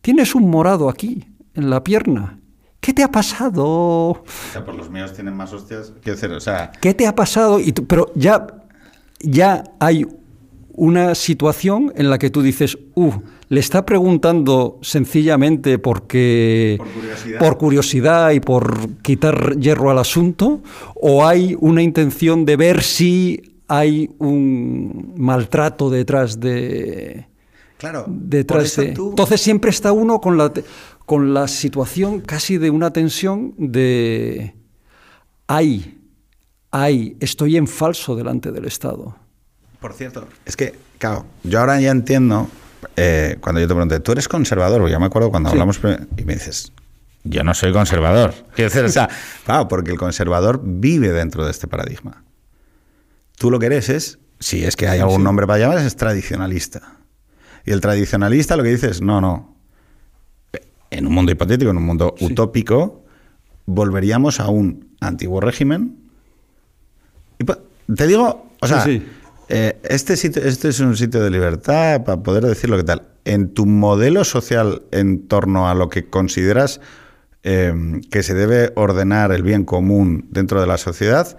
tienes un morado aquí en la pierna. ¿Qué te ha pasado? O sea, pues los míos tienen más hostias. Quiero decir, o sea. ¿Qué te ha pasado? Y pero ya, ya hay una situación en la que tú dices, uh, le está preguntando sencillamente porque por curiosidad. por curiosidad. y por quitar hierro al asunto, o hay una intención de ver si hay un maltrato detrás de claro detrás de entonces siempre está uno con la con la situación casi de una tensión de, ay, ay, estoy en falso delante del Estado. Por cierto, es que, claro, yo ahora ya entiendo, eh, cuando yo te pregunté, ¿tú eres conservador? Ya me acuerdo cuando hablamos y me dices, yo no soy conservador. Quiero decir, o sea, claro, porque el conservador vive dentro de este paradigma. Tú lo que eres es, si es que hay algún nombre para llamar, es tradicionalista. Y el tradicionalista lo que dice es, no, no, en un mundo hipotético, en un mundo utópico, volveríamos a un antiguo régimen. Y te digo, o sea, eh, este, sitio, este es un sitio de libertad para poder decir lo que tal. En tu modelo social en torno a lo que consideras em, que se debe ordenar el bien común dentro de la sociedad,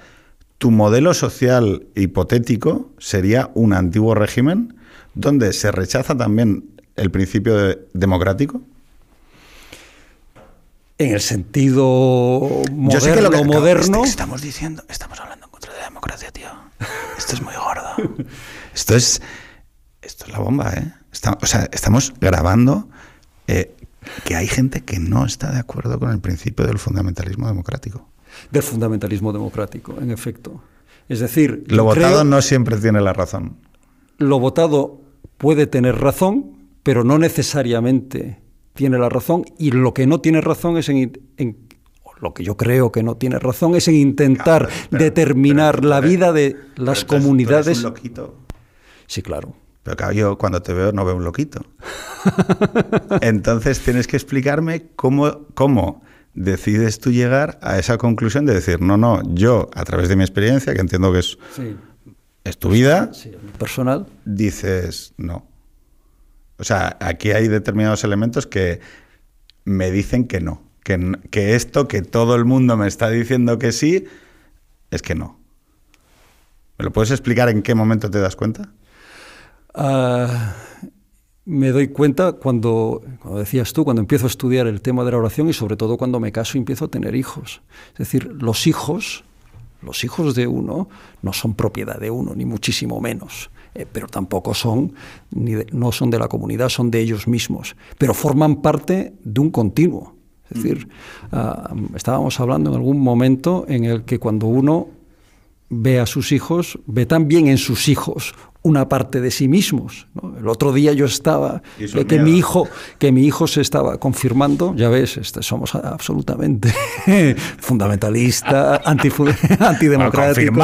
tu modelo social hipotético sería un antiguo régimen donde se rechaza también el principio democrático. En el sentido moderno, lo moderno. estamos diciendo, estamos hablando en contra de la democracia, tío. Esto es muy gordo. Esto es, esto es la bomba, ¿eh? o sea, estamos grabando eh, que hay gente que no está de acuerdo con el principio del fundamentalismo democrático. Del fundamentalismo democrático, en efecto. Es decir, lo votado no siempre tiene la razón. Lo votado puede tener razón, pero no necesariamente tiene la razón y lo que no tiene razón es en, lo que yo creo que no tiene razón es en intentar determinar la vida de las comunidades. un loquito. Sí, claro. Pero claro, yo cuando te veo no veo un loquito. Entonces tienes que explicarme cómo, cómo decides tú llegar a esa conclusión de decir, no, no, yo a través de mi experiencia, que entiendo que es, es tu vida, personal, dices, no. O sea, aquí hay determinados elementos que me dicen que no. Que, esto que todo el mundo me está diciendo que sí, es que no. ¿Me lo puedes explicar en qué momento te das cuenta? Ah, me doy cuenta cuando, como decías tú, cuando empiezo a estudiar el tema de la oración y sobre todo cuando me caso y empiezo a tener hijos. Es decir, los hijos, los hijos de uno no son propiedad de uno, ni muchísimo menos. Eh, pero tampoco son, ni no son de la comunidad, son de ellos mismos, pero forman parte de un continuo. Es decir, ah, estábamos hablando en algún momento en el que cuando uno ve a sus hijos, ve también en sus hijos una parte de sí mismos. El otro día yo estaba, que, mi hijo, que mi hijo se estaba confirmando, ya ves, este, somos absolutamente fundamentalistas, antidemocráticos,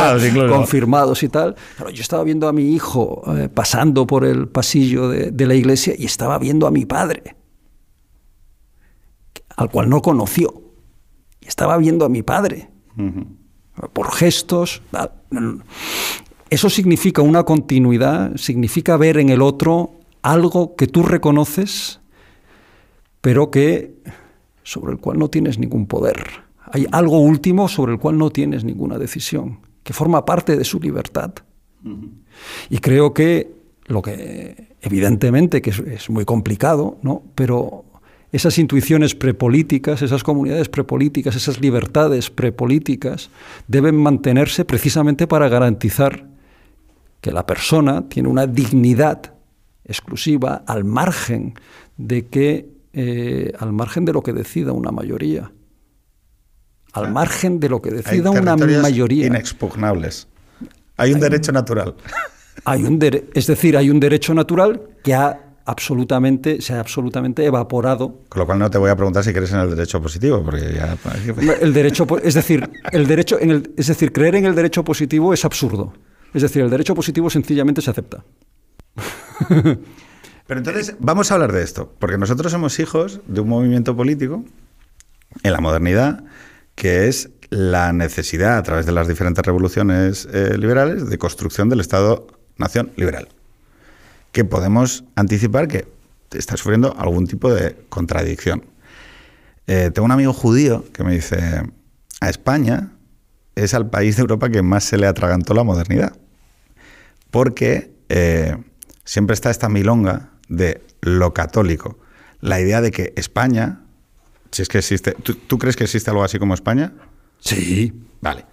confirmados, y tal. yo estaba viendo a mi hijo eh, pasando por el pasillo de, la iglesia y estaba viendo a mi padre, al cual no conoció. Y estaba viendo a mi padre. Por gestos. Eso significa una continuidad, significa ver en el otro algo que tú reconoces, pero que sobre el cual no tienes ningún poder. Hay algo último sobre el cual no tienes ninguna decisión, que forma parte de su libertad. Y creo que lo que evidentemente que es, muy complicado, ¿no? Pero esas intuiciones prepolíticas, esas comunidades prepolíticas, esas libertades prepolíticas deben mantenerse precisamente para garantizar que la persona tiene una dignidad exclusiva al margen de que eh, al margen de lo que decida una mayoría. Al margen de lo que decida una mayoría. inexpugnables. Hay un derecho natural. Hay un es decir hay un derecho natural que ha absolutamente se ha absolutamente evaporado con lo cual no te voy a preguntar si crees en el derecho positivo porque ya el derecho es decir el derecho en el, es decir creer en el derecho positivo es absurdo es decir, el derecho positivo sencillamente se acepta. Pero entonces, vamos a hablar de esto, porque nosotros somos hijos de un movimiento político en la modernidad que es la necesidad, a través de las diferentes revoluciones eh, liberales, de construcción del Estado-nación liberal. Que podemos anticipar que está sufriendo algún tipo de contradicción. Eh, tengo un amigo judío que me dice, a España es al país de Europa que más se le atragantó la modernidad porque eh, siempre está esta milonga de lo católico. La idea de que España, si es que existe, ¿tú, crees que existe algo así como España? Sí. Vale.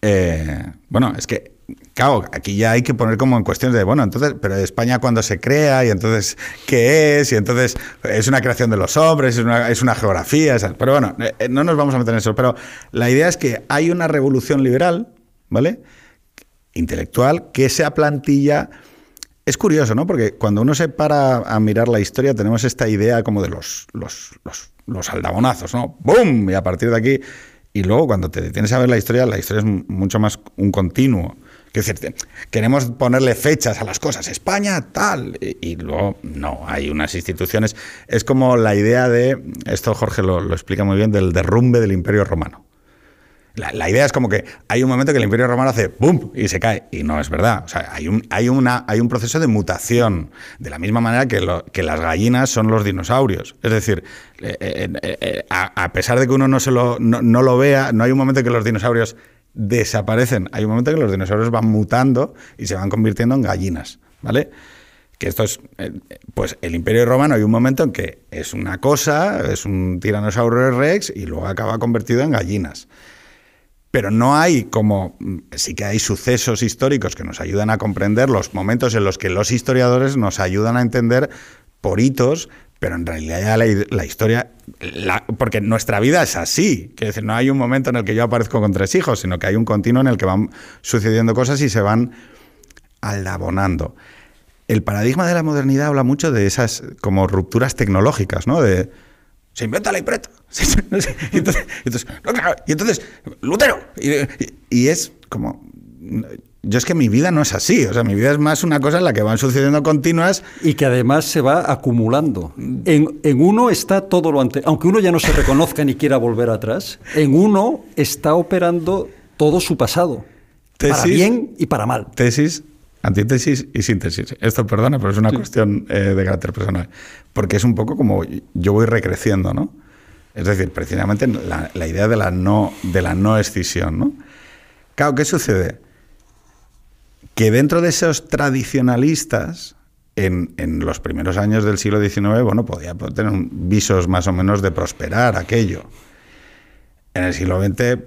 Eh, bueno, es que, claro, aquí ya hay que poner como en cuestión de, bueno, entonces, pero España cuando se crea y entonces, ¿qué es? Y entonces, es una creación de los hombres, es una, es una geografía, pero bueno, eh, no nos vamos a meter en eso, pero la idea es que hay una revolución liberal, ¿vale? intelectual que esa plantilla... Es curioso, ¿no? Porque cuando uno se para a mirar la historia tenemos esta idea como de los, los, los, aldabonazos, ¿no? ¡Bum! Y a partir de aquí... Y luego cuando te detienes a ver la historia, la historia es mucho más un continuo. Es decir, queremos ponerle fechas a las cosas. España, tal. Y, luego, no, hay unas instituciones. Es como la idea de, esto Jorge lo, explica muy bien, del derrumbe del Imperio Romano. La, idea es como que hay un momento que el Imperio Romano hace ¡bum! y se cae. Y no es verdad. O sea, hay un, hay una, hay un proceso de mutación, de la misma manera que, que las gallinas son los dinosaurios. Es decir, eh, eh, eh, a, pesar de que uno no, se lo, no, lo vea, no hay un momento en que los dinosaurios desaparecen. Hay un momento en que los dinosaurios van mutando y se van convirtiendo en gallinas. ¿Vale? que esto es, pues el Imperio Romano hay un momento en que es una cosa, es un tiranosaurio rex y luego acaba convertido en gallinas pero no hay como, sí que hay sucesos históricos que nos ayudan a comprender los momentos en los que los historiadores nos ayudan a entender por hitos, pero en realidad la, historia, porque nuestra vida es así, que no hay un momento en el que yo aparezco con tres hijos, sino que hay un continuo en el que van sucediendo cosas y se van aldabonando. El paradigma de la modernidad habla mucho de esas como rupturas tecnológicas, ¿no? De, se inventa la imprenta. y, entonces, Lutero. Y, es como... Yo es que mi vida no es así, o sea, mi vida es más una cosa en la que van sucediendo continuas. Y que además se va acumulando. En, uno está todo lo anterior, aunque uno ya no se reconozca ni quiera volver atrás, en uno está operando todo su pasado. para bien y para mal. Tesis Antítesis y síntesis. Esto, perdona, pero es una cuestión eh, de carácter personal. Porque es un poco como yo voy recreciendo, ¿no? Es decir, precisamente la, idea de la no, de la no escisión, ¿no? Claro, ¿qué sucede? Que dentro de esos tradicionalistas, en, los primeros años del siglo XIX, bueno, podía tener visos más o menos de prosperar aquello. En el siglo XX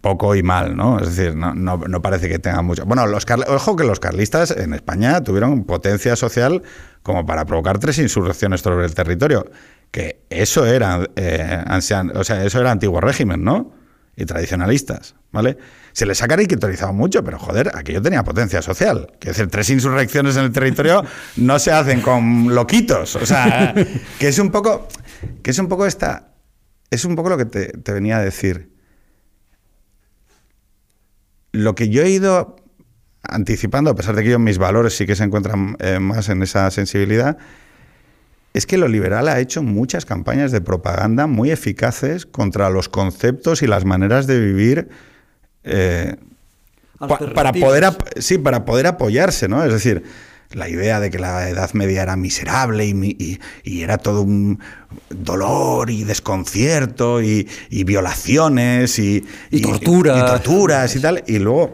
poco y mal, ¿no? Es decir, no, no, parece que tenga mucho. Bueno, los ojo que los carlistas en España tuvieron potencia social como para provocar tres insurrecciones sobre el territorio. Que eso era, eh, o sea, eso era antiguo régimen, ¿no? Y tradicionalistas, ¿vale? Se les ha caricaturizado mucho, pero joder, aquello tenía potencia social. Que decir, tres insurrecciones en el territorio no se hacen con loquitos. O sea, que es un poco. Que es un poco esta. Es un poco lo que te, te venía a decir lo que yo he ido anticipando, a pesar de que yo mis valores sí que se encuentran eh, más en esa sensibilidad, es que lo liberal ha hecho muchas campañas de propaganda muy eficaces contra los conceptos y las maneras de vivir eh, para poder sí para poder apoyarse, ¿no? Es decir, la idea de que la Edad Media era miserable y, era todo un dolor y desconcierto y, violaciones y, torturas. torturas y tal. Y luego,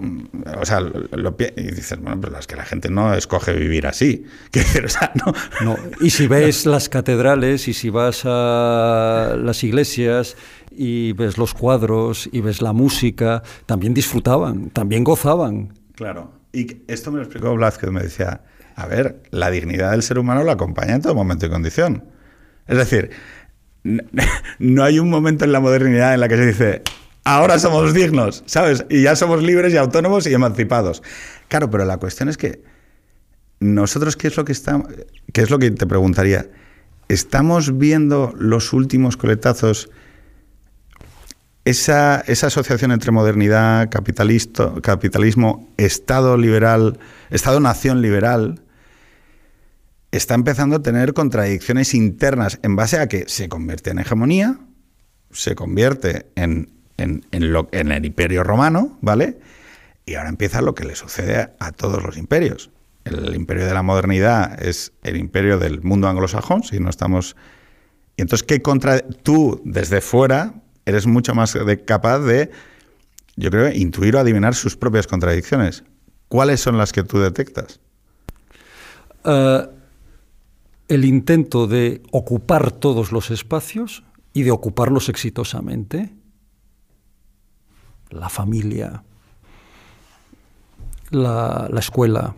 o sea, lo, y dices, bueno, pero es que la gente no escoge vivir así. no. Y si ves las catedrales y si vas a las iglesias y ves los cuadros y ves la música, también disfrutaban, también gozaban. Claro. Y esto me lo explicó Blázquez, me decía, a ver, la dignidad del ser humano lo acompaña en todo momento y condición. Es decir, no hay un momento en la modernidad en la que se dice, ahora somos dignos, ¿sabes? Y ya somos libres y autónomos y emancipados. Claro, pero la cuestión es que nosotros, ¿qué es lo que estamos, qué es lo que te preguntaría? ¿Estamos viendo los últimos coletazos? Esa, esa asociación entre modernidad, capitalismo, Estado liberal, Estado-nación liberal, está empezando a tener contradicciones internas en base a que se convierte en hegemonía, se convierte en, en, el imperio romano, ¿vale? Y ahora empieza lo que le sucede a todos los imperios. El imperio de la modernidad es el imperio del mundo anglosajón, si no estamos... Y entonces, ¿qué contra... Tú, desde fuera, eres mucho más capaz de, yo creo, intuir o adivinar sus propias contradicciones. ¿Cuáles son las que tú detectas? Uh, el intento de ocupar todos los espacios y de ocuparlos exitosamente. La familia, la, escuela,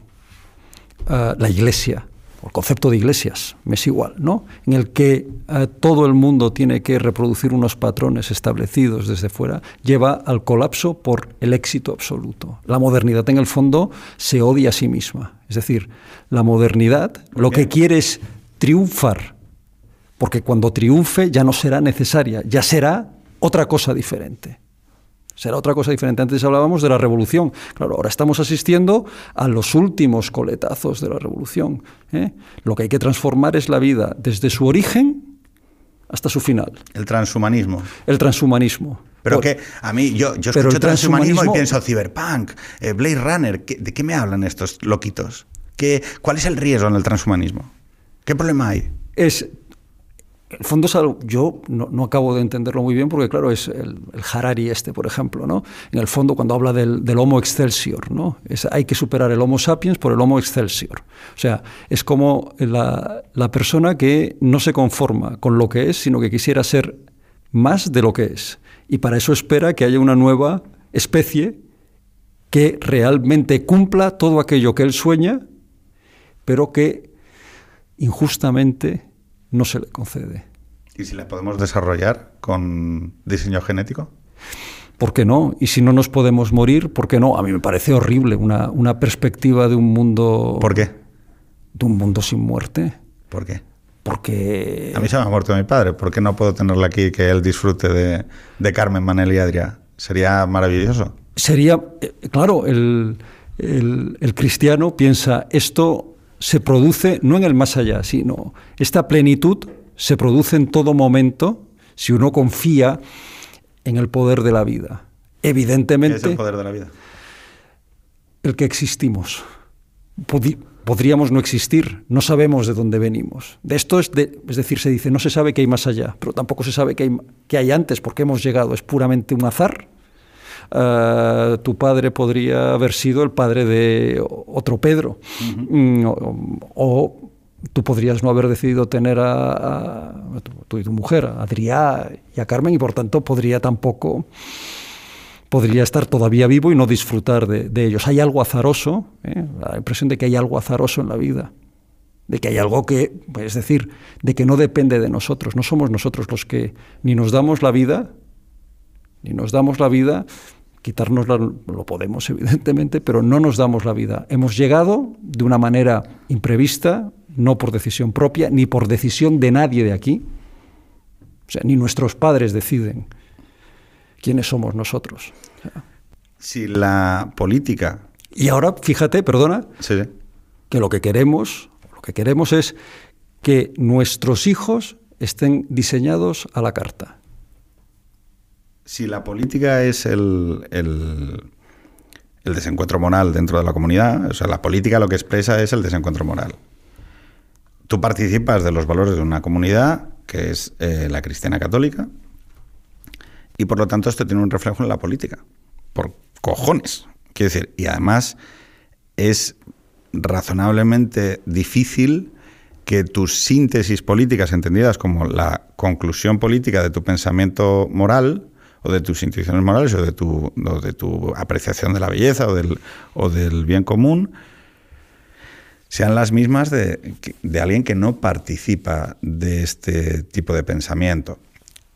eh, la iglesia, el concepto de iglesias, me es igual, ¿no? En el que eh, todo el mundo tiene que reproducir unos patrones establecidos desde fuera, lleva al colapso por el éxito absoluto. La modernidad, en el fondo, se odia a sí misma. Es decir, la modernidad lo que quiere es triunfar, porque cuando triunfe ya no será necesaria, ya será otra cosa diferente. Será otra cosa diferente. Antes hablábamos de la revolución. Claro, ahora estamos asistiendo a los últimos coletazos de la revolución. ¿eh? Lo que hay que transformar es la vida desde su origen hasta su final. El transhumanismo. El transhumanismo. Pero que a mí, yo, yo escucho transhumanismo, y pienso cyberpunk, eh, Blade Runner. ¿De qué me hablan estos loquitos? ¿Qué, ¿Cuál es el riesgo en el transhumanismo? ¿Qué problema hay? Es el fondo yo no, acabo de entenderlo muy bien porque, claro, es el, Harari este, por ejemplo, ¿no? En el fondo, cuando habla del, Homo excelsior, ¿no? Hay que superar el Homo sapiens por el Homo excelsior. O sea, es como la, la persona que no se conforma con lo que es, sino que quisiera ser más de lo que es. Y para eso espera que haya una nueva especie que realmente cumpla todo aquello que él sueña, pero que injustamente no se le concede. ¿Y si la podemos desarrollar con diseño genético? ¿Por qué no? Y si no nos podemos morir, ¿por qué no? A mí me parece horrible una, una perspectiva de un mundo... ¿Por qué? De un mundo sin muerte. ¿Por qué? Porque... A mí se me ha muerto mi padre. ¿Por qué no puedo tenerla aquí y que él disfrute de, de Carmen, Manel y Adria? Sería maravilloso. Sería, eh, claro, el, el, el cristiano piensa, esto se produce no en el más allá, sino esta plenitud se produce en todo momento si uno confía en el poder de la vida. Evidentemente. ¿Qué es el poder de la vida? El que existimos. podríamos no existir, no sabemos de dónde venimos. De esto es, es decir, se dice, no se sabe qué hay más allá, pero tampoco se sabe qué hay, qué hay antes, porque hemos llegado, es puramente un azar eh, tu padre podría haber sido el padre de otro Pedro. Mm, o, tú podrías no haber decidido tener a, tu, tu, mujer, a Adrià y a Carmen, y por tanto podría tampoco podría estar todavía vivo y no disfrutar de, ellos. Hay algo azaroso, ¿eh? la impresión de que hay algo azaroso en la vida, de que hay algo que, es decir, de que no depende de nosotros, no somos nosotros los que ni nos damos la vida, ni nos damos la vida, Quitarnos lo podemos, evidentemente, pero no nos damos la vida. Hemos llegado de una manera imprevista, no por decisión propia, ni por decisión de nadie de aquí. O sea, ni nuestros padres deciden quiénes somos nosotros. si la política. Y ahora, fíjate, perdona, que lo que queremos, lo que queremos es que nuestros hijos estén diseñados a la carta si la política es el, desencuentro moral dentro de la comunidad, o sea, la política lo que expresa es el desencuentro moral. Tú participas de los valores de una comunidad que es eh, la cristiana católica y por lo tanto esto tiene un reflejo en la política. Por cojones. Quiero decir, y además es razonablemente difícil que tus síntesis políticas, entendidas como la conclusión política de tu pensamiento moral, o de tus intuiciones morales o de tu, de tu apreciación de la belleza o del, o del bien común sean las mismas de, de, alguien que no participa de este tipo de pensamiento.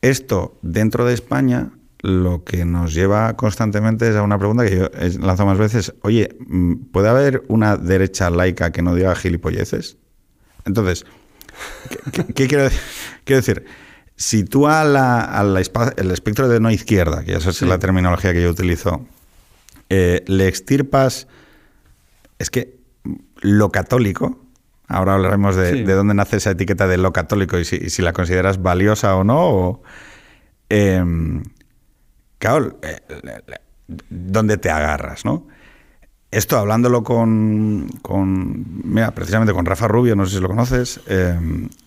Esto dentro de España lo que nos lleva constantemente es a una pregunta que yo lanzo más veces, oye, ¿puede haber una derecha laica que no diga gilipolleces? Entonces, ¿qué, quiero, quiero decir? Si tú al el espectro de no izquierda, que esa es la terminología que yo utilizo, eh, le extirpas, es que lo católico, ahora hablaremos de, dónde nace esa etiqueta de lo católico y si, la consideras valiosa o no, em, claro, eh, ¿dónde te agarras, no? Esto hablándolo con, mira, precisamente con Rafa Rubio, no sé si lo conoces, eh,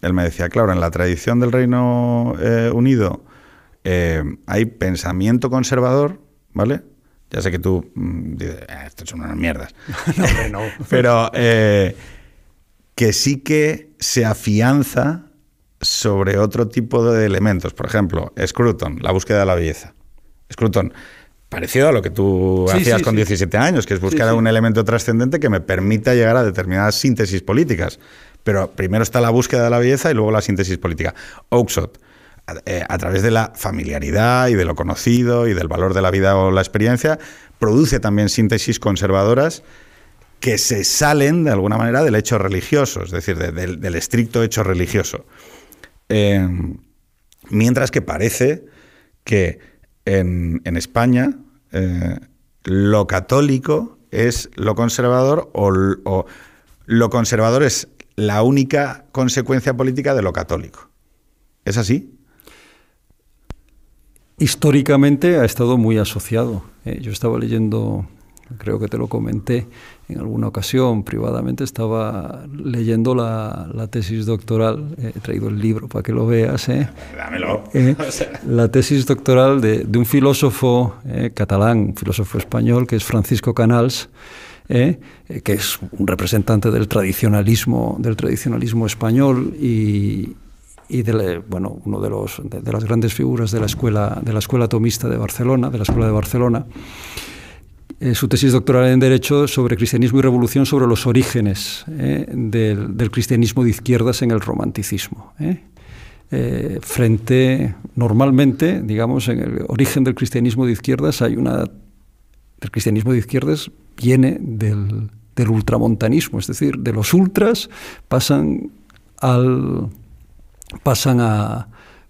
él me decía, claro, en la tradición del Reino eh, Unido eh, hay pensamiento conservador, ¿vale? Ya sé que tú mm, dices, esto son unas mierdas. no, no. Pero que sí que se afianza sobre otro tipo de elementos. Por ejemplo, Scruton, la búsqueda de la belleza. Scruton parecido a lo que tú hacías con 17 años, que es buscar un elemento trascendente que me permita llegar a determinadas síntesis políticas. Pero primero está la búsqueda de la belleza y luego la síntesis política. Oxford, eh, a, través de la familiaridad y de lo conocido y del valor de la vida o la experiencia, produce también síntesis conservadoras que se salen de alguna manera del hecho religioso, es decir, del estricto hecho religioso. Eh, mientras que parece que en, España eh, lo católico es lo conservador o, lo conservador es la única consecuencia política de lo católico. ¿Es así? históricamente ha estado muy asociado. ¿eh? yo estaba leyendo, creo que te lo comenté en alguna ocasión privadamente, estaba leyendo la, tesis doctoral, he traído el libro para que lo veas. ¿eh? Dámelo. ¿Eh? la tesis doctoral de, de un filósofo catalán, un filósofo español, que es Francisco Canals. que es un representante del tradicionalismo, del tradicionalismo español y, y de, bueno, uno de, los, de, las grandes figuras de la, escuela, de la Escuela Tomista de Barcelona, de la Escuela de Barcelona, eh, su tesis doctoral en Derecho sobre cristianismo y revolución sobre los orígenes eh, del, cristianismo de izquierdas en el romanticismo. Eh. frente, normalmente, digamos, en el origen del cristianismo de izquierdas hay una... El cristianismo de izquierdas viene del, del ultramontanismo, es decir, de los ultras pasan al pasan a,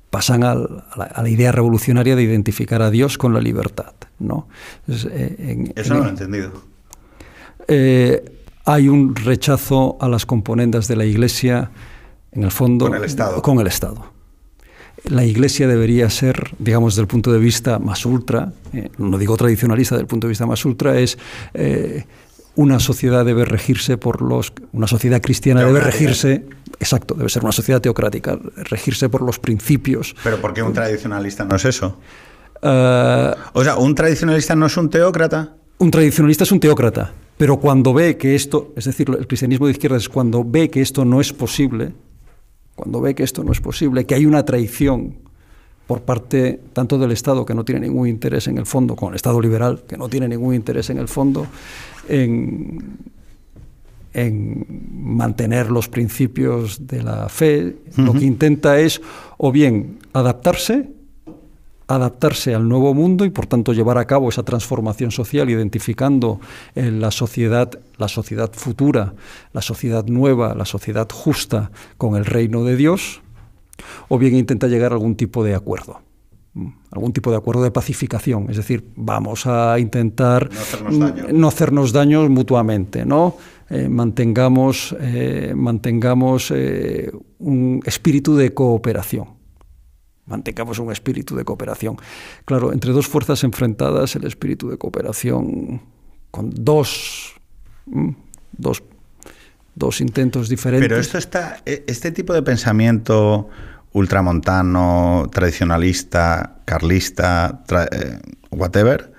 pasan a la, idea revolucionaria de identificar a Dios con la libertad. ¿no? Eh, Eso no lo he entendido. Eh, hay un rechazo a las componentes de la Iglesia, en el fondo, con el Estado. Con el Estado. La Iglesia debería ser, digamos, desde el punto de vista más ultra, eh, no digo tradicionalista, desde el punto de vista más ultra, es una sociedad debe regirse por los. Una sociedad cristiana debe regirse. Exacto, debe ser una sociedad teocrática, regirse por los principios. ¿Pero por qué un tradicionalista no es eso? Eh, o sea, ¿un tradicionalista no es un teócrata? Un tradicionalista es un teócrata, pero cuando ve que esto, es decir, el cristianismo de izquierda es cuando ve que esto no es posible, cuando ve que esto no es posible, que hay una traición por parte tanto del Estado, que no tiene ningún interés en el fondo, con el Estado liberal, que no tiene ningún interés en el fondo, en, mantener los principios de la fe, lo que intenta es o bien adaptarse, adaptarse al nuevo mundo y por tanto llevar a cabo esa transformación social identificando en la sociedad, la sociedad futura, la sociedad nueva, la sociedad justa con el reino de Dios, o bien intenta llegar a algún tipo de acuerdo algún tipo de acuerdo de pacificación, es decir, vamos a intentar no hacernos, daños mutuamente, ¿no? Eh, mantengamos, eh, mantengamos eh, un espíritu de cooperación. Mantengamos un espíritu de cooperación. Claro, entre dos fuerzas enfrentadas, el espíritu de cooperación con dos, dos, dos intentos diferentes. Pero esto está, e, este tipo de pensamiento ultramontano, tradicionalista, carlista, eh, whatever,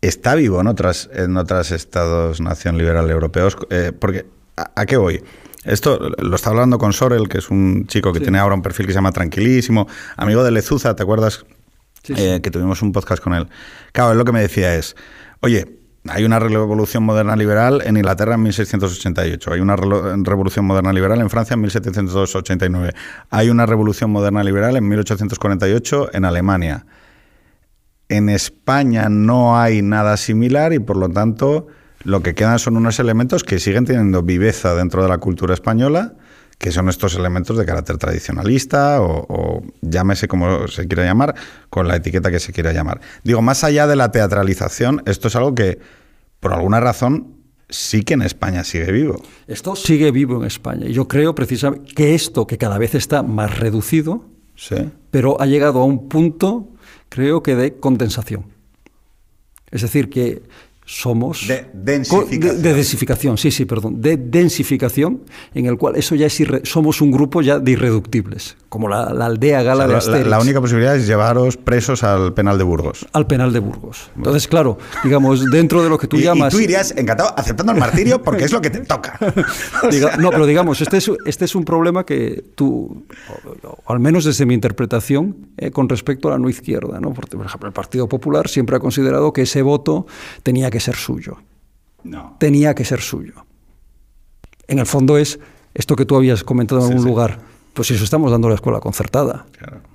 está vivo en otras, en otros estados-nación liberal europeos. Eh, porque, ¿a, qué voy? Esto lo está hablando con Sorel, que es un chico que tiene ahora un perfil que se llama Tranquilísimo, amigo de Lezuza, ¿te acuerdas? Eh, que tuvimos un podcast con él. Claro, él lo que me decía es, oye, hay una revolución moderna liberal en Inglaterra en 1688, hay una revolución moderna liberal en Francia en 1789, hay una revolución moderna liberal en 1848 en Alemania. En España no hay nada similar y por lo tanto lo que quedan son unos elementos que siguen teniendo viveza dentro de la cultura española que son estos elementos de carácter tradicionalista o, llámese como se quiera llamar, con la etiqueta que se quiera llamar. Digo, más allá de la teatralización, esto es algo que, por alguna razón, sí que en España sigue vivo. Esto sigue vivo en España. Y yo creo precisamente que esto, que cada vez está más reducido, pero ha llegado a un punto, creo que de condensación. Es decir, que somos... De densificación. De, densificación, sí, sí, perdón. De densificación, en el cual eso ya es somos un grupo ya de irreductibles, como la, aldea gala de Asterix. La, única posibilidad es llevaros presos al penal de Burgos. Al penal de Burgos. Entonces, claro, digamos, dentro de lo que tú llamas... Y tú irías encantado aceptando el martirio porque es lo que te toca. no, pero digamos, este es, este es un problema que tú, o, al menos desde mi interpretación, eh, con respecto a la no izquierda, ¿no? Porque, por ejemplo, el Partido Popular siempre ha considerado que ese voto tenía que ser suyo. No. Tenía que ser suyo. En el fondo es esto que tú habías comentado en un lugar. Pues si eso estamos dando la escuela concertada.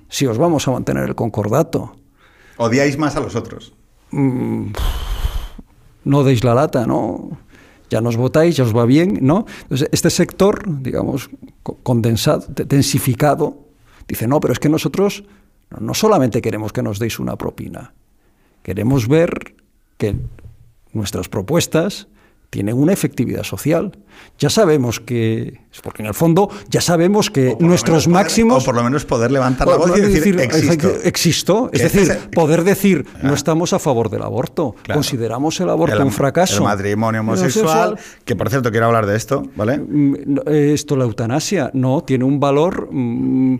Si os vamos a mantener el concordato. ¿Odiáis más a los otros? Mm, no deis la lata, ¿no? Ya nos votáis, ya os va bien, ¿no? Entonces, este sector, digamos, condensado, densificado, dice, no, pero es que nosotros no solamente queremos que nos deis una propina, queremos ver que nuestras propuestas tienen una efectividad social. Ya sabemos que, porque en el fondo ya sabemos que nuestros máximos... o por lo menos poder levantar la voz y decir, existo. Es decir, poder decir, no estamos a favor del aborto, consideramos el aborto un fracaso. El matrimonio homosexual, que por cierto quiero hablar de esto, ¿vale? Mm, esto, la eutanasia, no, tiene un valor... Mm,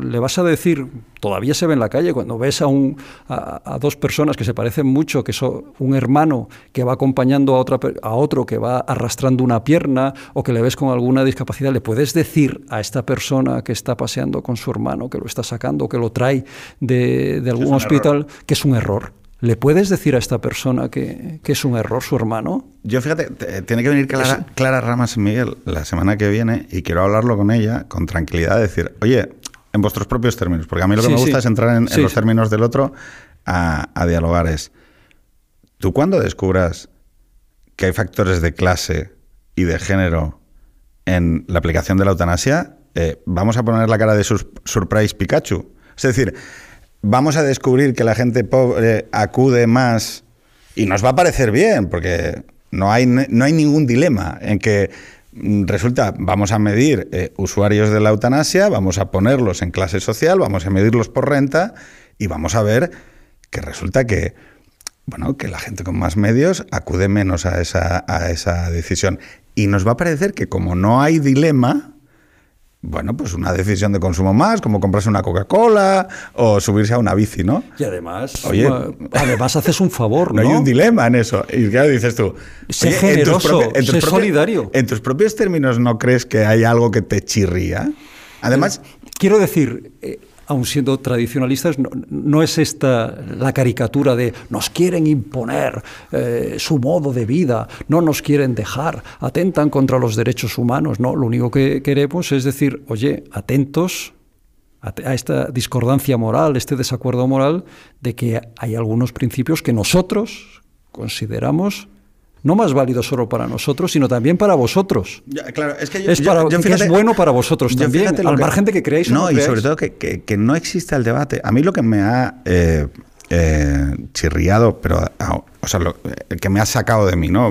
le vas a decir, todavía se ve en la calle, cuando ves a, un, a, dos personas que se parecen mucho, que son un hermano que va acompañando a, otra, a otro que va arrastrando una pierna o que le ves con alguna discapacidad, le puedes decir a esta persona que está paseando con su hermano, que lo está sacando, que lo trae de, algún hospital, que es un error. ¿Le puedes decir a esta persona que, es un error su hermano? Yo fíjate, tiene que venir Clara, Clara Ramas Miguel la semana que viene y quiero hablarlo con ella con tranquilidad, decir, oye, en vuestros propios términos, porque a mí lo que me gusta es entrar en, los términos del otro a, a, dialogar. Es, tú cuando descubras que hay factores de clase y de género en la aplicación de la eutanasia, eh, vamos a poner la cara de Surprise Pikachu. Es decir, vamos a descubrir que la gente pobre acude más y nos va a parecer bien, porque no hay, no hay ningún dilema en que mm, resulta, vamos a medir eh, usuarios de la eutanasia, vamos a ponerlos en clase social, vamos a medirlos por renta y vamos a ver que resulta que, bueno, que la gente con más medios acude menos a esa, a esa decisión. Y nos va a parecer que como no hay dilema, bueno, pues una decisión de consumo más, como comprarse una Coca-Cola o subirse a una bici, ¿no? Y además, Oye, además haces un favor, ¿no? No hay un dilema en eso. Y claro, dices tú, sé generoso, en sé solidario. En tus propios términos, ¿no crees que hay algo que te chirría? Además, quiero decir, eh, aun siendo tradicionalistas, no, es esta la caricatura de nos quieren imponer eh, su modo de vida, no nos quieren dejar, atentan contra los derechos humanos. No, lo único que queremos es decir, oye, atentos a esta discordancia moral, este desacuerdo moral, de que hay algunos principios que nosotros consideramos no más válido solo para nosotros, sino también para vosotros. claro, es que, es, bueno para vosotros también, al margen de que creáis no, y sobre todo que, no exista el debate. A mí lo que me ha eh, eh, chirriado, pero, o sea, lo, que me ha sacado de mí, ¿no?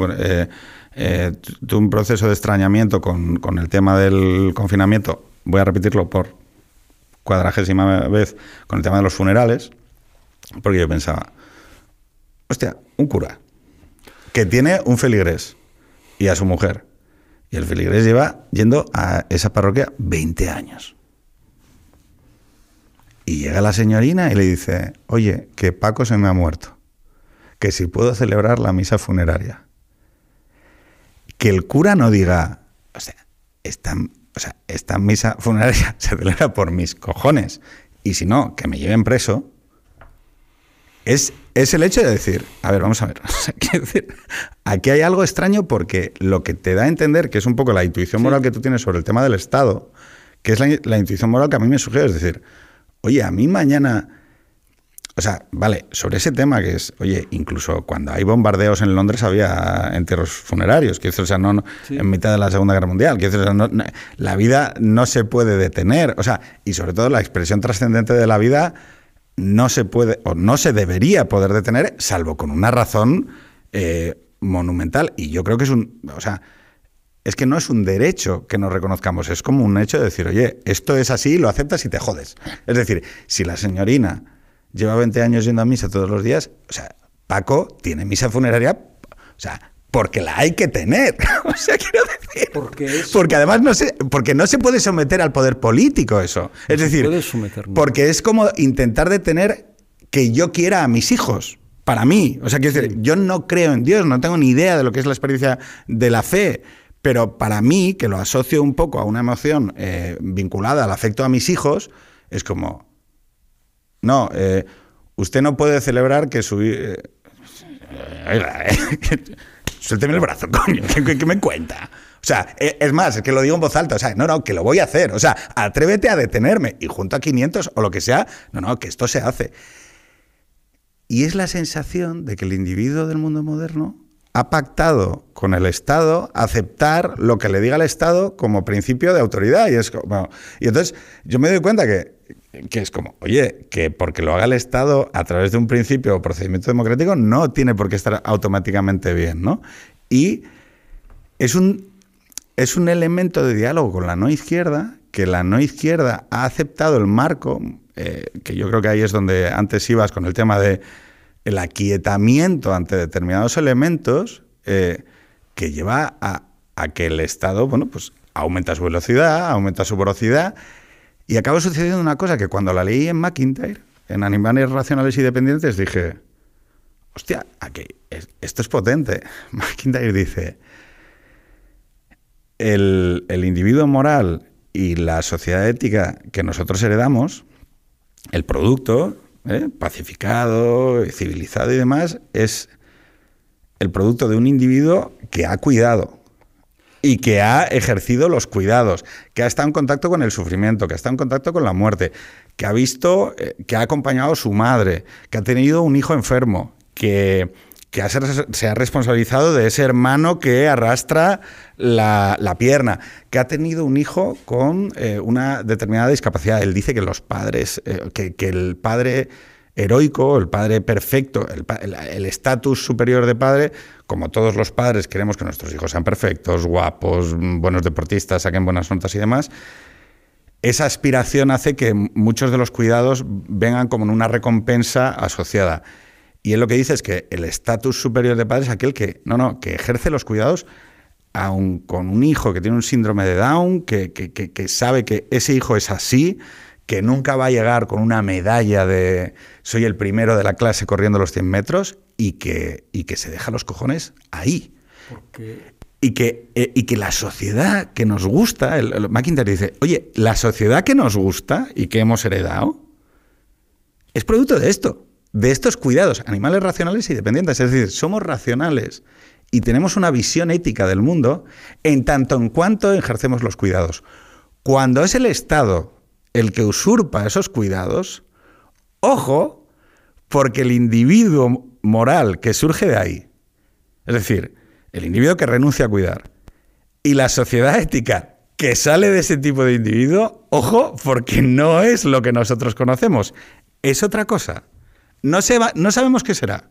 Eh, tuve un proceso de extrañamiento con, con el tema del confinamiento, voy a repetirlo por cuadragésima vez, con el tema de los funerales, porque yo pensaba, hostia, un cura que tiene un feligrés y a su mujer. Y el feligrés lleva yendo a esa parroquia 20 años. Y llega la señorina y le dice, oye, que Paco se me ha muerto, que si puedo celebrar la misa funeraria. Que el cura no diga, o sea, esta, o sea, esta misa funeraria se celebra por mis cojones, y si no, que me lleven preso, es, es el hecho de decir, a ver, vamos a ver, aquí hay algo extraño porque lo que te da a entender, que es un poco la intuición moral que tú tienes sobre el tema del Estado, que es la, intuición moral que a mí me sugiere, es decir, oye, a mí mañana, o sea, vale, sobre ese tema que es, oye, incluso cuando hay bombardeos en Londres había entierros funerarios, que o sea, no, en mitad de la Segunda Guerra Mundial, que la vida no se puede detener, o sea, y sobre todo la expresión trascendente de la vida no se puede o no se debería poder detener, salvo con una razón eh, monumental. Y yo creo que es un. O sea, es que no es un derecho que nos reconozcamos, es como un hecho de decir, oye, esto es así, lo aceptas y te jodes. Es decir, si la señorina lleva 20 años yendo a misa todos los días, o sea, Paco tiene misa funeraria, o sea, porque la hay que tener. o sea, quiero decir. Porque, porque además no se, porque no se puede someter al poder político eso. Es decir, porque es como intentar detener que yo quiera a mis hijos. Para mí. O sea, quiero decir, yo no creo en Dios, no tengo ni idea de lo que es la experiencia de la fe. Pero para mí, que lo asocio un poco a una emoción eh, vinculada al afecto a mis hijos, es como. No, eh, usted no puede celebrar que su. Eh, suélteme el brazo, coño, ¿qué, me cuenta? O sea, e, es más, es que lo digo en voz alta, o sea, no, no, que lo voy a hacer, o sea, atrévete a detenerme y junto a 500 o lo que sea, no, no, que esto se hace. Y es la sensación de que el individuo del mundo moderno ha pactado con el Estado aceptar lo que le diga el Estado como principio de autoridad. Y, es y entonces yo me doy cuenta que, que es como, oye, que porque lo haga el Estado a través de un principio o procedimiento democrático no tiene por qué estar automáticamente bien, ¿no? Y es un, es un elemento de diálogo con la no izquierda, que la no izquierda ha aceptado el marco, eh, que yo creo que ahí es donde antes ibas con el tema de el aquietamiento ante determinados elementos, eh, que lleva a, a, que el Estado, bueno, pues aumenta su velocidad, aumenta su velocidad, y acaba sucediendo una cosa que cuando la leí en McIntyre, en Animales Racionales y Dependientes, dije, hostia, aquí, esto es potente. McIntyre dice, el, individuo moral y la sociedad ética que nosotros heredamos, el producto, ¿eh? pacificado, civilizado y demás, es el producto de un individuo que ha cuidado y que ha ejercido los cuidados, que ha estado en contacto con el sufrimiento, que ha estado en contacto con la muerte, que ha visto, eh, que ha acompañado a su madre, que ha tenido un hijo enfermo, que, se ha responsabilizado de ese hermano que arrastra la, pierna, que ha tenido un hijo con eh, una determinada discapacidad. Él dice que los padres, eh, que, el padre heroico, el padre perfecto, el estatus superior de padre, como todos los padres queremos que nuestros hijos sean perfectos, guapos, buenos deportistas, saquen buenas notas y demás, esa aspiración hace que muchos de los cuidados vengan como en una recompensa asociada. Y él lo que dice es que el estatus superior de padre es aquel que, no, no, que ejerce los cuidados aun con un hijo que tiene un síndrome de Down, que, que, sabe que ese hijo es así, que nunca va a llegar con una medalla de soy el primero de la clase corriendo los 100 metros y que, y que se deja los cojones ahí. Y que, eh, y que la sociedad que nos gusta, el, el McIntyre dice, oye, la sociedad que nos gusta y que hemos heredado es producto de esto de estos cuidados, animales racionales y dependientes. Es decir, somos racionales y tenemos una visión ética del mundo en tanto en cuanto ejercemos los cuidados. Cuando es el Estado el que usurpa esos cuidados, ojo, porque el individuo moral que surge de ahí, es decir, el individuo que renuncia a cuidar, y la sociedad ética que sale de ese tipo de individuo, ojo, porque no es lo que nosotros conocemos, es otra cosa. No, se no sabemos qué será.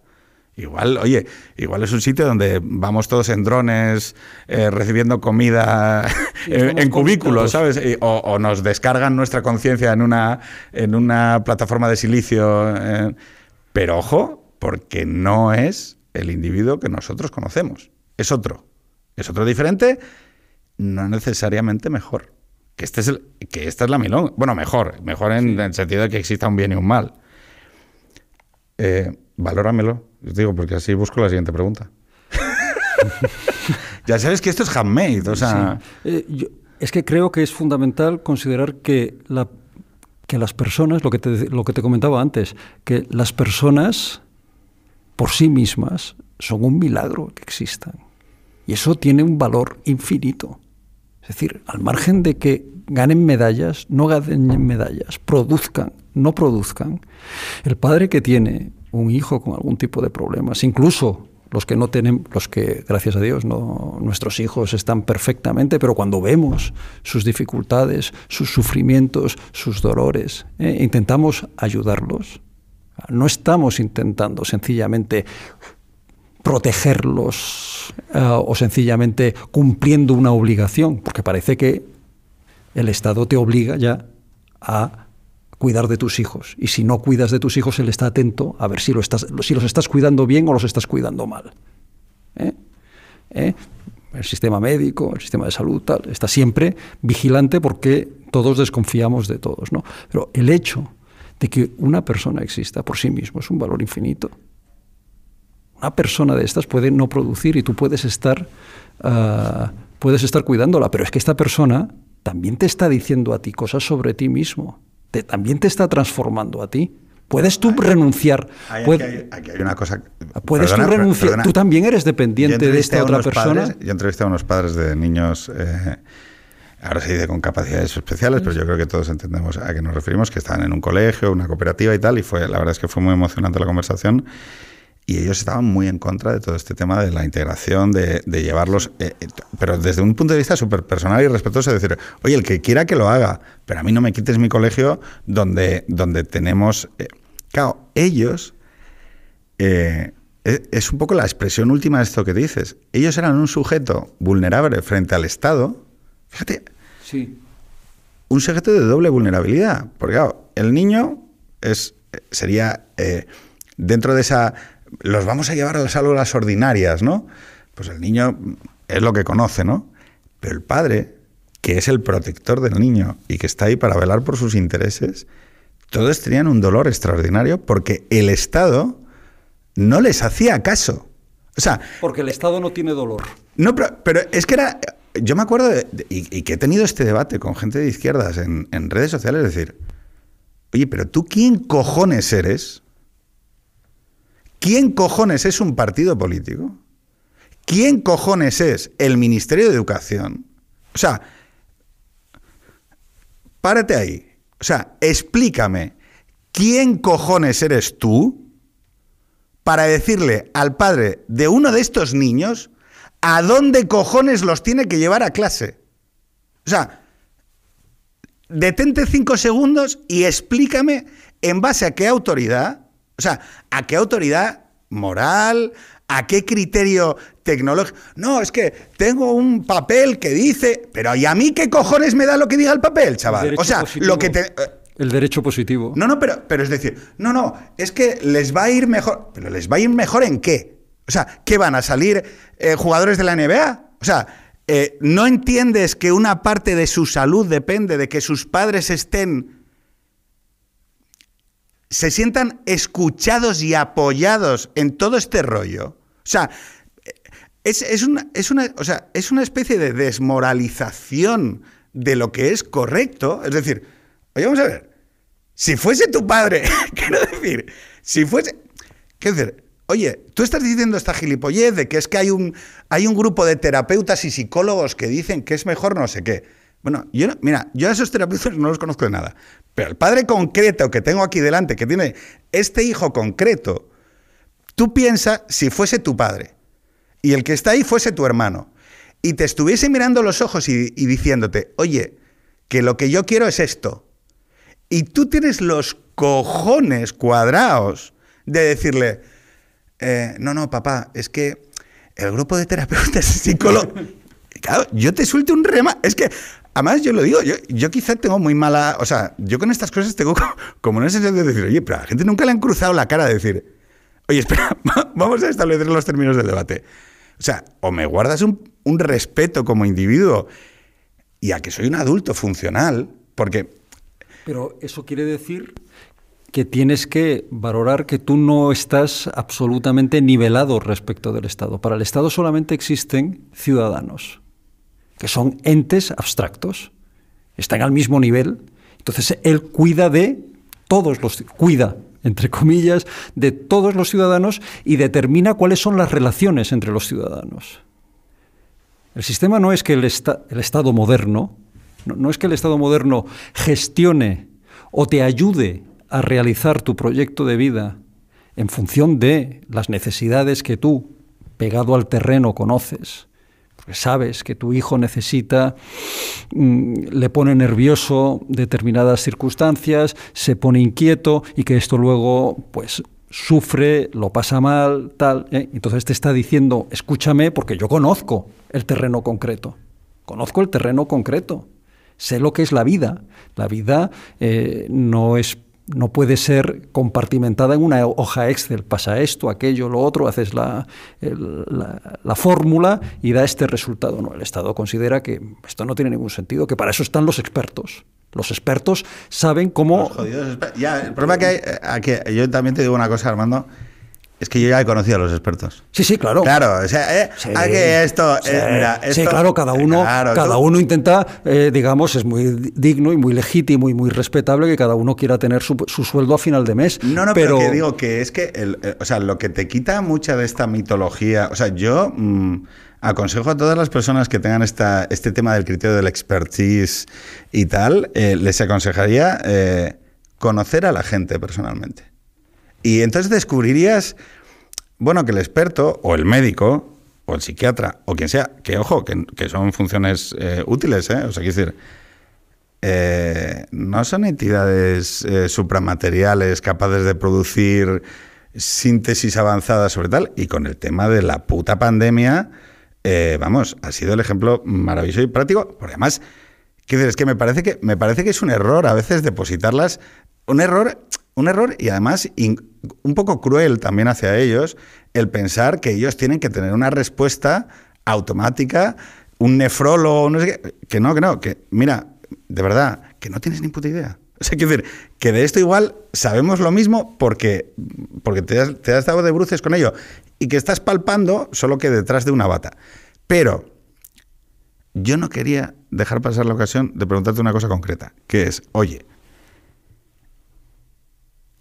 Igual, oye, igual es un sitio donde vamos todos en drones eh, recibiendo comida en, cubículos, ¿sabes? o, nos descargan nuestra conciencia en una, en una plataforma de silicio. Eh, pero ojo, porque no es el individuo que nosotros conocemos. Es otro. Es otro diferente, no necesariamente mejor. Que, este es el, que esta es la milón. Bueno, mejor. Mejor en el sentido de que exista un bien y un mal eh, valóramelo. Digo, porque así busco la siguiente pregunta. ya sabes que esto es handmade, o sea... Eh, es que creo que es fundamental considerar que, la, que las personas, lo que, te, lo que te comentaba antes, que las personas por sí mismas son un milagro que existan. Y eso tiene un valor infinito. Es decir, al margen de que ganen medallas, no ganen medallas, produzcan, no produzcan, el padre que tiene un hijo con algún tipo de problemas, incluso los que no tienen, los que, gracias a Dios, no, nuestros hijos están perfectamente, pero cuando vemos sus dificultades, sus sufrimientos, sus dolores, eh, intentamos ayudarlos. No estamos intentando sencillamente protegerlos eh, o sencillamente cumpliendo una obligación, porque parece que el Estado te obliga ya a cuidar de tus hijos. Y si no cuidas de tus hijos, él está atento a ver si, lo estás, si los estás cuidando bien o los estás cuidando mal. ¿Eh? ¿Eh? El sistema médico, el sistema de salud, tal, está siempre vigilante porque todos desconfiamos de todos. ¿no? Pero el hecho de que una persona exista por sí mismo es un valor infinito. Una persona de estas puede no producir y tú puedes estar, ah, puedes estar cuidándola, pero es que esta persona también te está diciendo a ti cosas sobre ti mismo también te está transformando a ti. Puedes tú renunciar. aquí, hay, una cosa. Puedes tú renunciar. Tú también eres dependiente de esta otra persona. yo entrevisté a unos padres de niños. Eh, ahora se dice con capacidades especiales, pero yo creo que todos entendemos a qué nos referimos, que estaban en un colegio, una cooperativa y tal, y fue, la verdad es que fue muy emocionante la conversación y ellos estaban muy en contra de todo este tema de la integración, de, llevarlos, eh, eh, pero desde un punto de vista súper personal y respetuoso, decir, oye, el que quiera que lo haga, pero a mí no me quites mi colegio donde, donde tenemos... Eh, claro, ellos es, un poco la expresión última de esto que dices. Ellos eran un sujeto vulnerable frente al Estado. Fíjate. Sí. Un sujeto de doble vulnerabilidad. Porque, claro, el niño es, sería dentro de esa. Los vamos a llevar a las aulas ordinarias, ¿no? Pues el niño es lo que conoce, ¿no? Pero el padre, que es el protector del niño y que está ahí para velar por sus intereses, todos tenían un dolor extraordinario porque el Estado no les hacía caso. O sea, porque el Estado no tiene dolor. No, pero, es que era. Yo me acuerdo, y, que he tenido este debate con gente de izquierdas en, en redes sociales, es decir, oye, pero tú quién cojones eres? ¿Quién cojones es un partido político? ¿Quién cojones es el Ministerio de Educación? O sea, párate ahí. O sea, explícame, ¿quién cojones eres tú para decirle al padre de uno de estos niños a dónde cojones los tiene que llevar a clase. O sea, detente cinco segundos y explícame en base a qué autoridad, o sea, a qué autoridad moral, a qué criterio tecnológico. No, es que tengo un papel que dice, pero ¿y a mí qué cojones me da lo que diga el papel, chaval? O sea, lo que te... El derecho positivo. No, no, pero, pero es decir, no, no, es que les va a ir mejor. ¿Pero les va a ir mejor en qué? O sea, ¿qué van a salir eh, jugadores de la NBA? O sea, eh, ¿no entiendes que una parte de su salud depende de que sus padres estén. Se sientan escuchados y apoyados en todo este rollo? O sea, es, una, es, una, o sea, es una especie de desmoralización de lo que es correcto. Es decir, oye, vamos a ver. Si fuese tu padre, quiero decir, si fuese... Quiero decir, oye, tú estás diciendo esta gilipollez de que es que hay un, hay un grupo de terapeutas y psicólogos que dicen que es mejor no sé qué. Bueno, yo mira, yo a esos terapeutas no los conozco de nada, pero el padre concreto que tengo aquí delante, que tiene este hijo concreto, tú piensas si fuese tu padre y el que está ahí fuese tu hermano y te estuviese mirando los ojos y diciéndote, oye, que lo que yo quiero es esto, y tú tienes los cojones cuadrados de decirle, eh, no, no, papá, es que el grupo de terapeutas psicólogos... Claro, yo te suelte un rema. Es que, además, yo lo digo, yo, yo quizá tengo muy mala. O sea, yo con estas cosas tengo como una sensación de decir, oye, pero a la gente nunca le han cruzado la cara de decir, oye, espera, vamos a establecer los términos del debate. O sea, o me guardas un, un respeto como individuo y a que soy un adulto funcional, porque pero eso quiere decir que tienes que valorar que tú no estás absolutamente nivelado respecto del Estado. Para el Estado solamente existen ciudadanos, que son entes abstractos, están al mismo nivel. Entonces él cuida de todos los cuida entre comillas, de todos los ciudadanos y determina cuáles son las relaciones entre los ciudadanos. El sistema no es que el, el Estado moderno no, es que el Estado moderno gestione o te ayude a realizar tu proyecto de vida en función de las necesidades que tú, pegado al terreno, conoces. Sabes que tu hijo necesita, mm, le pone nervioso determinadas circunstancias, se pone inquieto y que esto luego, pues, sufre, lo pasa mal, tal. ¿eh? Entonces te está diciendo, escúchame porque yo conozco el terreno concreto. Conozco el terreno concreto sé lo que es la vida. La vida eh, no es no puede ser compartimentada en una hoja Excel. Pasa esto, aquello, lo otro, haces la, la, fórmula y da este resultado. No, el Estado considera que esto no tiene ningún sentido, que para eso están los expertos. Los expertos saben cómo... ya, el problema que hay, eh, yo también te digo una cosa, Armando, es que yo ya he conocido a los expertos. Sí, sí, claro. Claro, o sea, eh, que esto, eh, sí, claro, cada uno, cada uno intenta, eh, digamos, es muy digno y muy legítimo y muy respetable que cada uno quiera tener su, sueldo a final de mes. No, no, pero, que digo que es que, el, o sea, lo que te quita mucha de esta mitología, o sea, yo mm, aconsejo a todas las personas que tengan esta, este tema del criterio del expertise y tal, les aconsejaría conocer a la gente personalmente. Y entonces descubrirías, bueno, que el experto o el médico o el psiquiatra o quien sea, que ojo, que, son funciones eh, útiles, ¿eh? O sea, quiero decir, eh, no son entidades eh, supramateriales capaces de producir síntesis avanzada sobre tal. Y con el tema de la puta pandemia, eh, vamos, ha sido el ejemplo maravilloso y práctico. Porque además, ¿qué Es que me parece que, me parece que es un error a veces depositarlas. Un error, un error y además un poco cruel también hacia ellos el pensar que ellos tienen que tener una respuesta automática, un nefrólogo, no sé qué. Que no, que no, que mira, de verdad, que no tienes ni puta idea. O sea, quiero decir, que de esto igual sabemos lo mismo porque, porque te, has, te dado de bruces con ello y que estás palpando solo que detrás de una bata. Pero yo no quería dejar pasar la ocasión de preguntarte una cosa concreta, que es, oye,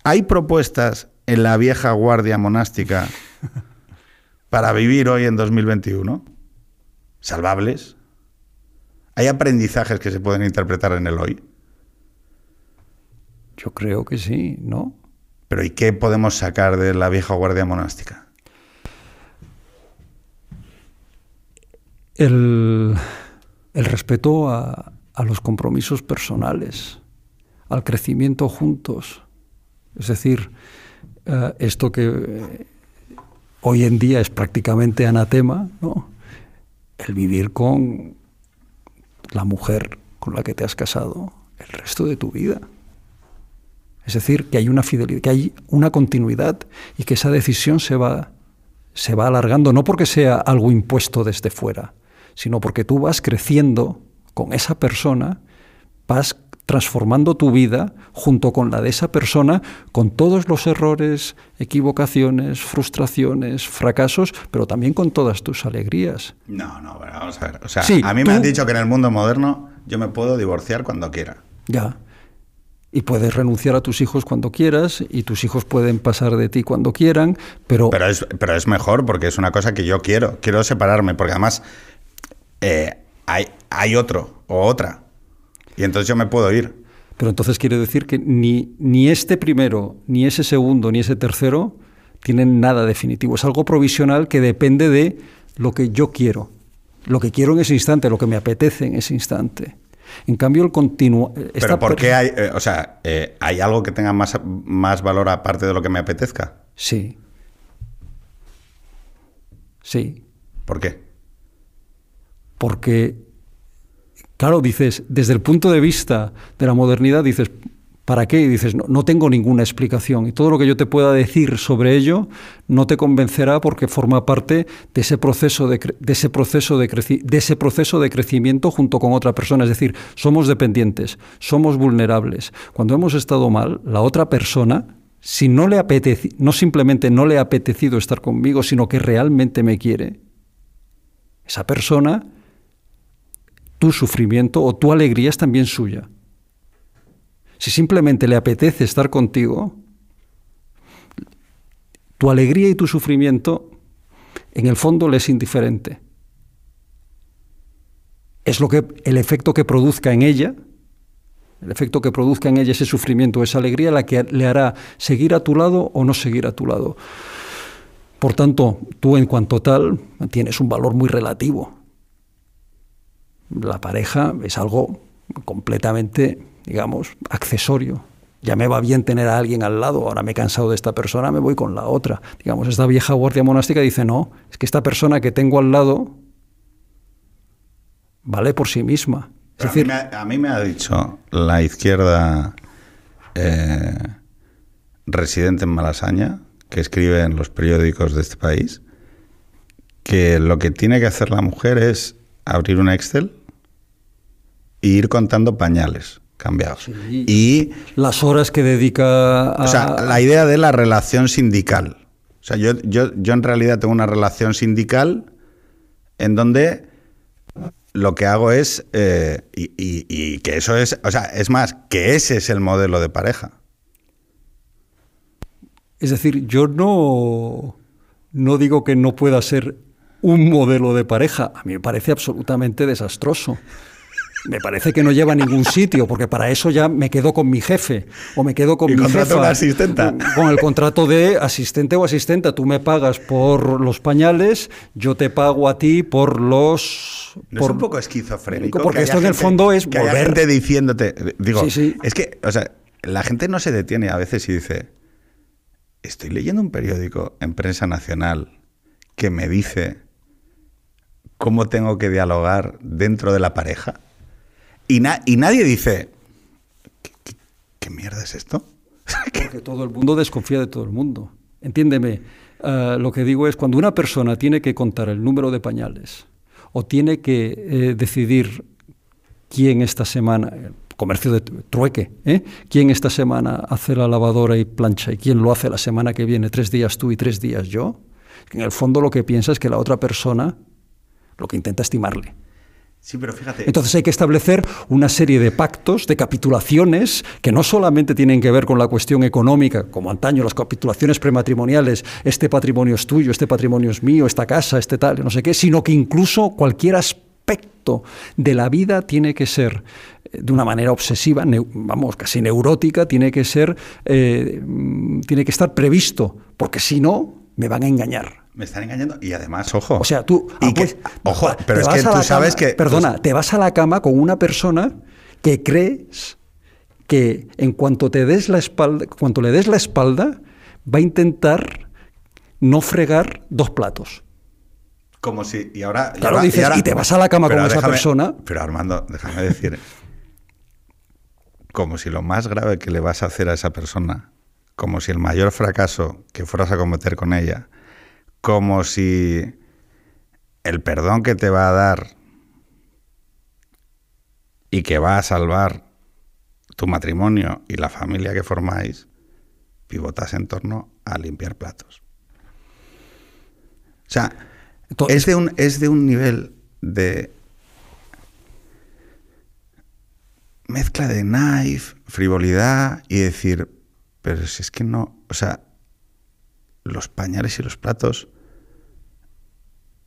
¿hay propuestas en la vieja guardia monástica para vivir hoy en 2021? ¿Salvables? ¿Hay aprendizajes que se pueden interpretar en el hoy? Yo creo que sí, ¿no? Pero ¿y qué podemos sacar de la vieja guardia monástica? El, respeto a, los compromisos personales, al crecimiento juntos. Es decir, eh, esto que eh, hoy en día es prácticamente anatema, ¿no? el vivir con la mujer con la que te has casado el resto de tu vida. Es decir, que hay una fidelidad, que hay una continuidad y que esa decisión se va, se va alargando, no porque sea algo impuesto desde fuera, sino porque tú vas creciendo con esa persona, vas transformando tu vida junto con la de esa persona, con todos los errores, equivocaciones, frustraciones, fracasos, pero también con todas tus alegrías. No, no, vamos a ver. O sea, a mí me han dicho que en el mundo moderno yo me puedo divorciar cuando quiera. Ya y puedes renunciar a tus hijos cuando quieras y tus hijos pueden pasar de ti cuando quieran, pero... Pero es, pero es mejor porque es una cosa que yo quiero, quiero separarme, porque además eh, hay, hay otro o otra y entonces yo me puedo ir. Pero entonces quiere decir que ni, ni este primero, ni ese segundo, ni ese tercero tienen nada definitivo. Es algo provisional que depende de lo que yo quiero, lo que quiero en ese instante, lo que me apetece en ese instante. En cambio, el continuo... ¿Pero por qué hay, eh, o sea, eh, hay algo que tenga más, más valor aparte de lo que me apetezca? Sí. Sí. ¿Por qué? Porque, claro, dices, desde el punto de vista de la modernidad, dices, ¿Para qué? Y dices, no, tengo ninguna explicación. Y todo lo que yo te pueda decir sobre ello no te convencerá porque forma parte de ese proceso de, ese proceso de, de ese proceso de crecimiento junto con otra persona. Es decir, somos dependientes, somos vulnerables. Cuando hemos estado mal, la otra persona, si no le apetece, no simplemente no le ha apetecido estar conmigo, sino que realmente me quiere, esa persona, tu sufrimiento o tu alegría es también suya. Si simplemente le apetece estar contigo, tu alegría y tu sufrimiento en el fondo le es indiferente. Es lo que el efecto que produzca en ella, el efecto que produzca en ella ese sufrimiento, esa alegría, la que le hará seguir a tu lado o no seguir a tu lado. Por tanto, tú en cuanto tal tienes un valor muy relativo. La pareja es algo completamente digamos, accesorio. Ya me va bien tener a alguien al lado, ahora me he cansado de esta persona, me voy con la otra. Digamos, esta vieja guardia monástica dice, no, es que esta persona que tengo al lado vale por sí misma. Es decir, a, mí me, ha dicho la izquierda eh, residente en Malasaña, que escribe en los periódicos de este país, que lo que tiene que hacer la mujer es abrir un Excel e ir contando pañales cambiados. y las horas que dedica a... O sea, la idea de la relación sindical. O sea, yo, yo, yo en realidad tengo una relación sindical en donde lo que hago es... Eh, y, que eso es... O sea, es más, que ese es el modelo de pareja. Es decir, yo no, no digo que no pueda ser un modelo de pareja. A mí me parece absolutamente desastroso me parece que no lleva a ningún sitio, porque para eso ya me quedo con mi jefe o me quedo con mi jefa. Una asistenta? Con el contrato de asistente o asistenta. Tú me pagas por los pañales, yo te pago a ti por los... ¿No es un poco esquizofrénico? Porque esto en el fondo es que volver... gente diciéndote... Digo, es que, o sea, la gente no se detiene a veces y dice... estoy leyendo un periódico en prensa nacional que me dice cómo tengo que dialogar dentro de la pareja. Y, nadie dice, ¿Qué, mierda es esto? Porque todo el mundo desconfía de todo el mundo. Entiéndeme, eh, lo que digo es cuando una persona tiene que contar el número de pañales o tiene que eh, decidir quién esta semana, comercio de trueque, ¿eh? quién esta semana hace la lavadora y plancha y quién lo hace la semana que viene, tres días tú y tres días yo, en el fondo lo que piensa es que la otra persona lo que intenta estimarle. Sí, pero fíjate. Entonces hay que establecer una serie de pactos, de capitulaciones, que no solamente tienen que ver con la cuestión económica, como antaño las capitulaciones prematrimoniales, este patrimonio es tuyo, este patrimonio es mío, esta casa, este tal, no sé qué, sino que incluso cualquier aspecto de la vida tiene que ser eh, de una manera obsesiva, vamos, casi neurótica, tiene que ser, eh, mm, tiene que estar previsto, porque si no, me van a engañar. Me están engañando y además, ojo. O sea, tú. Ah, pues, ojo, pero es que tú sabes que. Perdona, te vas a la cama con una persona que crees que en cuanto te des la espalda, cuanto le des la espalda, va a intentar no fregar dos platos. Como si. Y ahora. Claro, dices, y, te vas a la cama con esa persona. Pero Armando, déjame decir. como si lo más grave que le vas a hacer a esa persona, como si el mayor fracaso que fueras a cometer con ella como si el perdón que te va a dar y que va a salvar tu matrimonio y la familia que formáis pivotas en torno a limpiar platos. O sea, es de un, es de un nivel de mezcla de knife, frivolidad y decir, pero si es que no, o sea, los pañales y los platos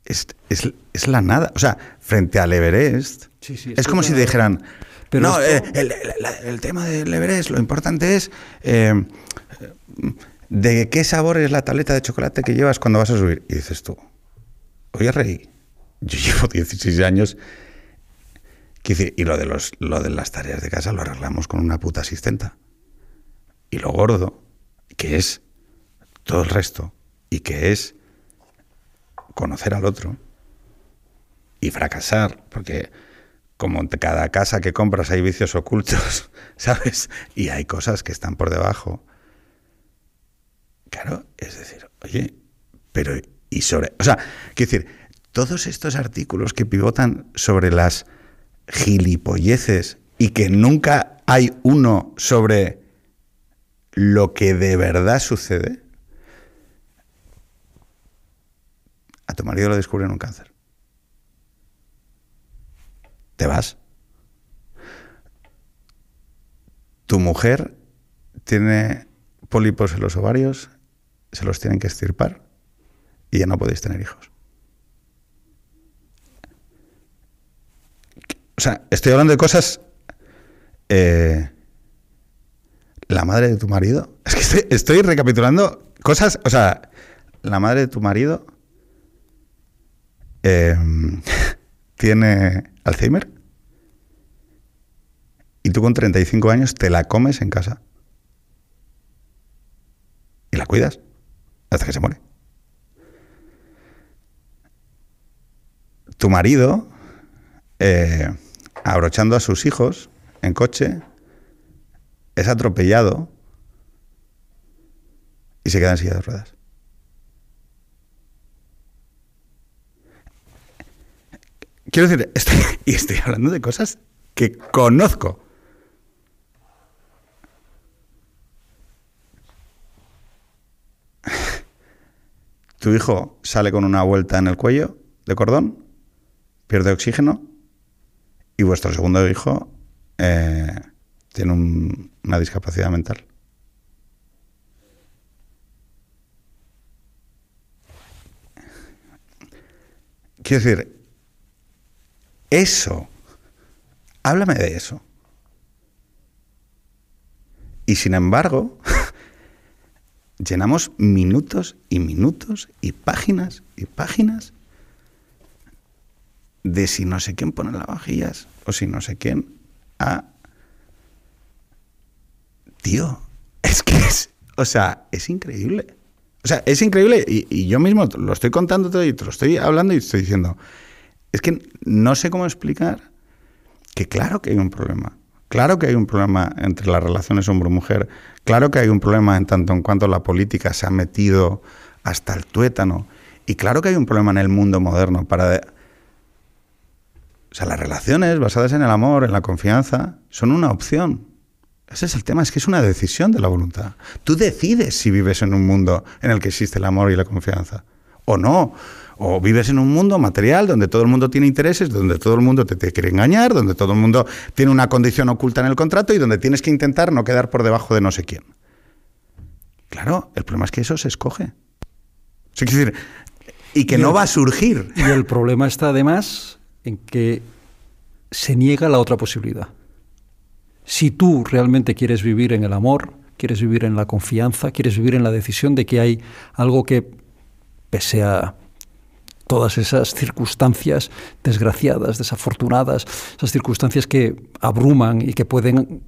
es, la nada. O sea, frente al Everest, es como si dijeran, pero no, eh, el, tema del Everest, lo importante es eh, de qué sabor es la tableta de chocolate que llevas cuando vas a subir. Y dices tú, oye, Rey, yo llevo 16 años. Y lo de, los, lo de las tareas de casa lo arreglamos con una puta asistenta. Y lo gordo, que es todo el resto, y que es conocer al otro y fracasar, porque como en cada casa que compras hay vicios ocultos, ¿sabes? Y hay cosas que están por debajo. Claro, es decir, oye, pero y sobre, o sea, quiero decir, todos estos artículos que pivotan sobre las gilipolleces y que nunca hay uno sobre lo que de verdad sucede, tu marido le descubren un cáncer. Te vas. Tu mujer tiene pólipos en los ovarios, se los tienen que estirpar y ya no podéis tener hijos. O sea, estoy hablando de cosas... Eh, la madre de tu marido. Es que estoy, estoy recapitulando cosas. O sea, la madre de tu marido Em, tiene Alzheimer y tú con 35 años te la comes en casa y la cuidas hasta que se muere. Tu marido, eh, abrochando a sus hijos en coche, es atropellado y se queda en silla de ruedas. Quiero decir, estoy, y estoy hablando de cosas que conozco. Tu hijo sale con una vuelta en el cuello de cordón, pierde oxígeno y vuestro segundo hijo eh, tiene una discapacidad mental. Quiero decir, eso. Háblame de eso. Y sin embargo, llenamos minutos y minutos y páginas y páginas de si no sé quién pone las vajillas o si no sé quién. Ah, tío, es que es. O sea, es increíble. O sea, es increíble y, yo mismo lo estoy contando y te lo estoy hablando y estoy diciendo, es que no sé cómo explicar que claro que hay un problema. Claro que hay un problema entre las relaciones hombre-mujer. Claro que hay un problema en tanto en cuanto la política se ha metido hasta el tuétano. Y claro que hay un problema en el mundo moderno para... O sea, las relaciones basadas en el amor, en la confianza, son una opción. Ese es el tema, es que es una decisión de la voluntad. Tú decides si vives en un mundo en el que existe el amor y la confianza o no. O vives en un mundo material donde todo el mundo tiene intereses, donde todo el mundo te, quiere engañar, donde todo el mundo tiene una condición oculta en el contrato y donde tienes que intentar no quedar por debajo de no sé quién. Claro, el problema es que eso se escoge. Es decir, y que no va a surgir. Y el problema está además en que se niega la otra posibilidad. Si tú realmente quieres vivir en el amor, quieres vivir en la confianza, quieres vivir en la decisión de que hay algo que, pese a todas esas circunstancias desgraciadas, desafortunadas, esas circunstancias que abruman y que pueden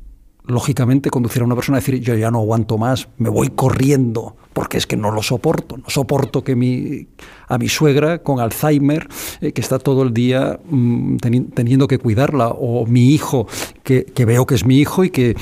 lógicamente conducir a una persona a decir yo ya no aguanto más, me voy corriendo, porque es que no lo soporto, no soporto que mi, a mi suegra con Alzheimer, eh, que está todo el día mm, teniendo que cuidarla, o mi hijo, que, veo que es mi hijo y que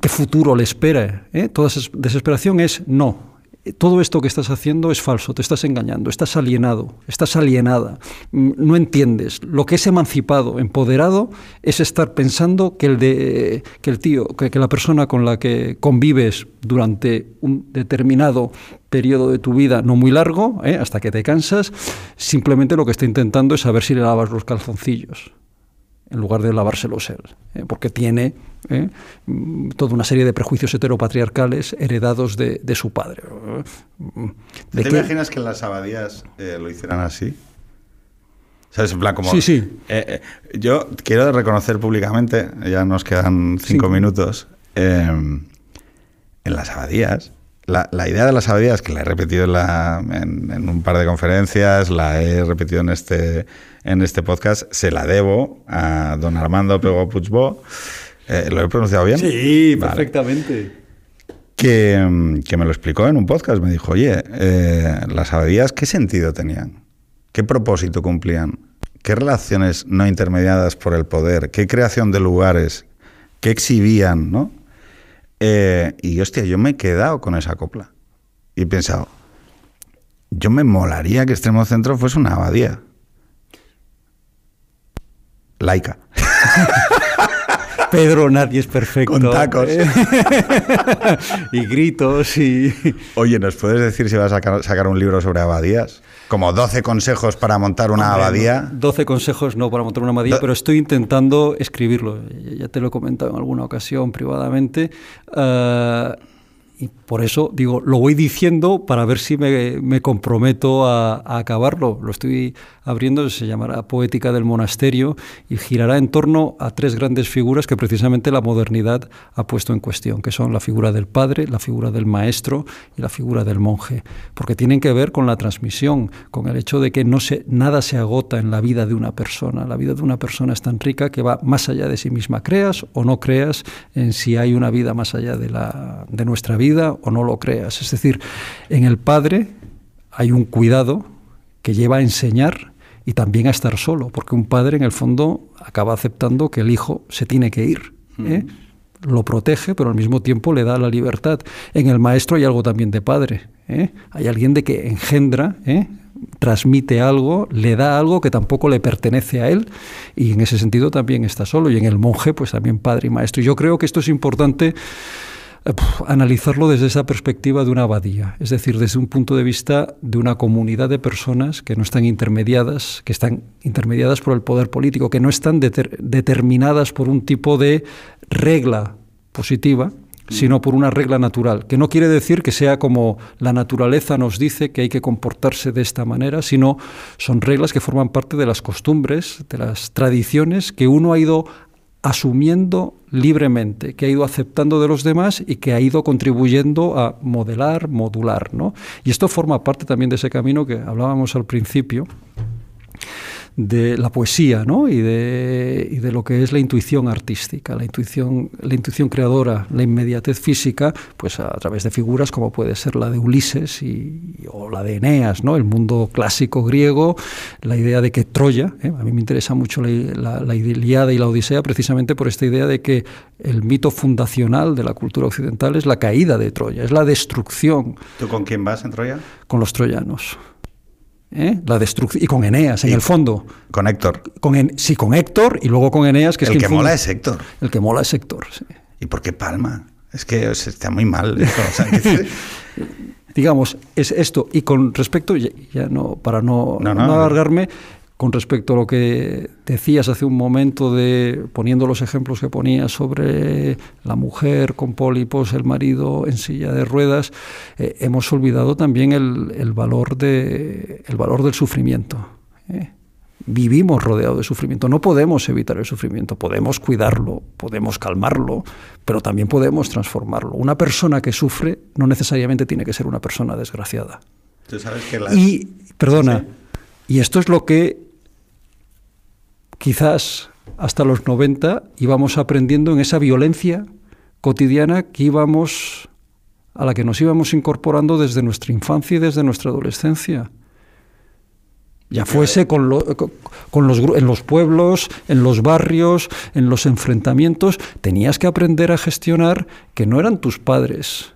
qué futuro le espera. ¿eh? Toda esa desesperación es no, todo esto que estás haciendo es falso, te estás engañando, estás alienado, estás alienada, mm, no entiendes. Lo que es emancipado, empoderado, es estar pensando que el, de, que el tío, que, la persona con la que convives durante un determinado periodo de tu vida, no muy largo, ¿eh? hasta que te cansas, simplemente lo que está intentando es saber si le lavas los calzoncillos en lugar de lavárselos él, ¿eh? porque tiene ¿eh? toda una serie de prejuicios heteropatriarcales heredados de, su padre. ¿Te imaginas que en las abadías eh, lo hicieran así? ¿Sabes? En plan, como. Sí, sí. yo quiero reconocer públicamente, ya nos quedan cinco minutos, en las abadías la, idea de las abadías, que la he repetido en, un par de conferencias, la he repetido en este, en este podcast, se la debo a don Armando Pego Puigbo. Eh, ¿Lo he pronunciado bien? Sí, perfectamente. Que, me lo explicó en un podcast. Me dijo, oye, eh, las abadías, ¿qué sentido tenían? ¿Qué propósito cumplían? ¿Qué relaciones no intermediadas por el poder? ¿Qué creación de lugares? ¿Qué exhibían? ¿no? Eh, y hostia, yo me he quedado con esa copla. Y he pensado, yo me molaría que Extremo Centro fuese una abadía. Laica. Pedro, nadie es perfecto. Con tacos. y gritos y... Oye, ¿nos puedes decir si vas a sacar un libro sobre abadías? Como 12 consejos para montar una abadía. 12 consejos no para montar una abadía, pero estoy intentando escribirlo. Ya te lo he comentado en alguna ocasión privadamente. Uh, y por eso digo, lo voy diciendo para ver si me, comprometo a, acabarlo. Lo estoy abriendo, se llamará Poética del Monasterio y girará en torno a tres grandes figuras que precisamente la modernidad ha puesto en cuestión, que son la figura del padre, la figura del maestro y la figura del monje, porque tienen que ver con la transmisión, con el hecho de que no se, nada se agota en la vida de una persona. La vida de una persona es tan rica que va más allá de sí misma, creas o no creas en si hay una vida más allá de, la, de nuestra vida o no lo creas. Es decir, en el padre hay un cuidado que lleva a enseñar y también a estar solo, porque un padre en el fondo acaba aceptando que el hijo se tiene que ir. ¿eh? Lo protege, pero al mismo tiempo le da la libertad. En el maestro hay algo también de padre. ¿eh? Hay alguien de que engendra, ¿eh? transmite algo, le da algo que tampoco le pertenece a él y en ese sentido también está solo. Y en el monje, pues también padre y maestro. Y yo creo que esto es importante analizarlo desde esa perspectiva de una abadía, es decir, desde un punto de vista de una comunidad de personas que no están intermediadas, que están intermediadas por el poder político, que no están determinadas por un tipo de regla positiva, mm. sino por una regla natural, que no quiere decir que sea como la naturaleza nos dice que hay que comportarse de esta manera, sino son reglas que forman parte de las costumbres, de las tradiciones que uno ha ido asumiendo libremente, que ha ido aceptando de los demás y que ha ido contribuyendo a modelar, modular. ¿no? Y esto forma parte también de ese camino que hablábamos al principio, de la poesía ¿no? y, de, y, de, lo que es la intuición artística, la intuición, la intuición creadora, la inmediatez física, pues a través de figuras como puede ser la de Ulises y, o la de Eneas, ¿no? el mundo clásico griego, la idea de que Troya, ¿eh? a mí me interesa mucho la, la, Iliada y la Odisea precisamente por esta idea de que el mito fundacional de la cultura occidental es la caída de Troya, es la destrucción. ¿Tú con quién vas en Troya? Con los troyanos. ¿Eh? la destrucción y con Eneas en el fondo. Con Héctor. Con sí, con Héctor y luego con Eneas, que el es que mola es Héctor. El que mola es Héctor. Sí. ¿Y por qué Palma? Es que está muy mal. Digamos, es esto. Y con respecto, ya, no, para no, no, no alargarme, con respecto a lo que decías hace un momento de poniendo los ejemplos que ponías sobre la mujer con pólipos, el marido en silla de ruedas, eh, hemos olvidado también el, valor de, el valor del sufrimiento. ¿eh? Vivimos rodeados de sufrimiento, no podemos evitar el sufrimiento, podemos cuidarlo, podemos calmarlo, pero también podemos transformarlo. Una persona que sufre no necesariamente tiene que ser una persona desgraciada. Y, perdona, y esto es lo que quizás hasta los 90 íbamos aprendiendo en esa violencia cotidiana que íbamos a la que nos íbamos incorporando desde nuestra infancia y desde nuestra adolescencia. Ya fuese con, con los, en los pueblos, en los barrios, en los enfrentamientos, tenías que aprender a gestionar que no eran tus padres,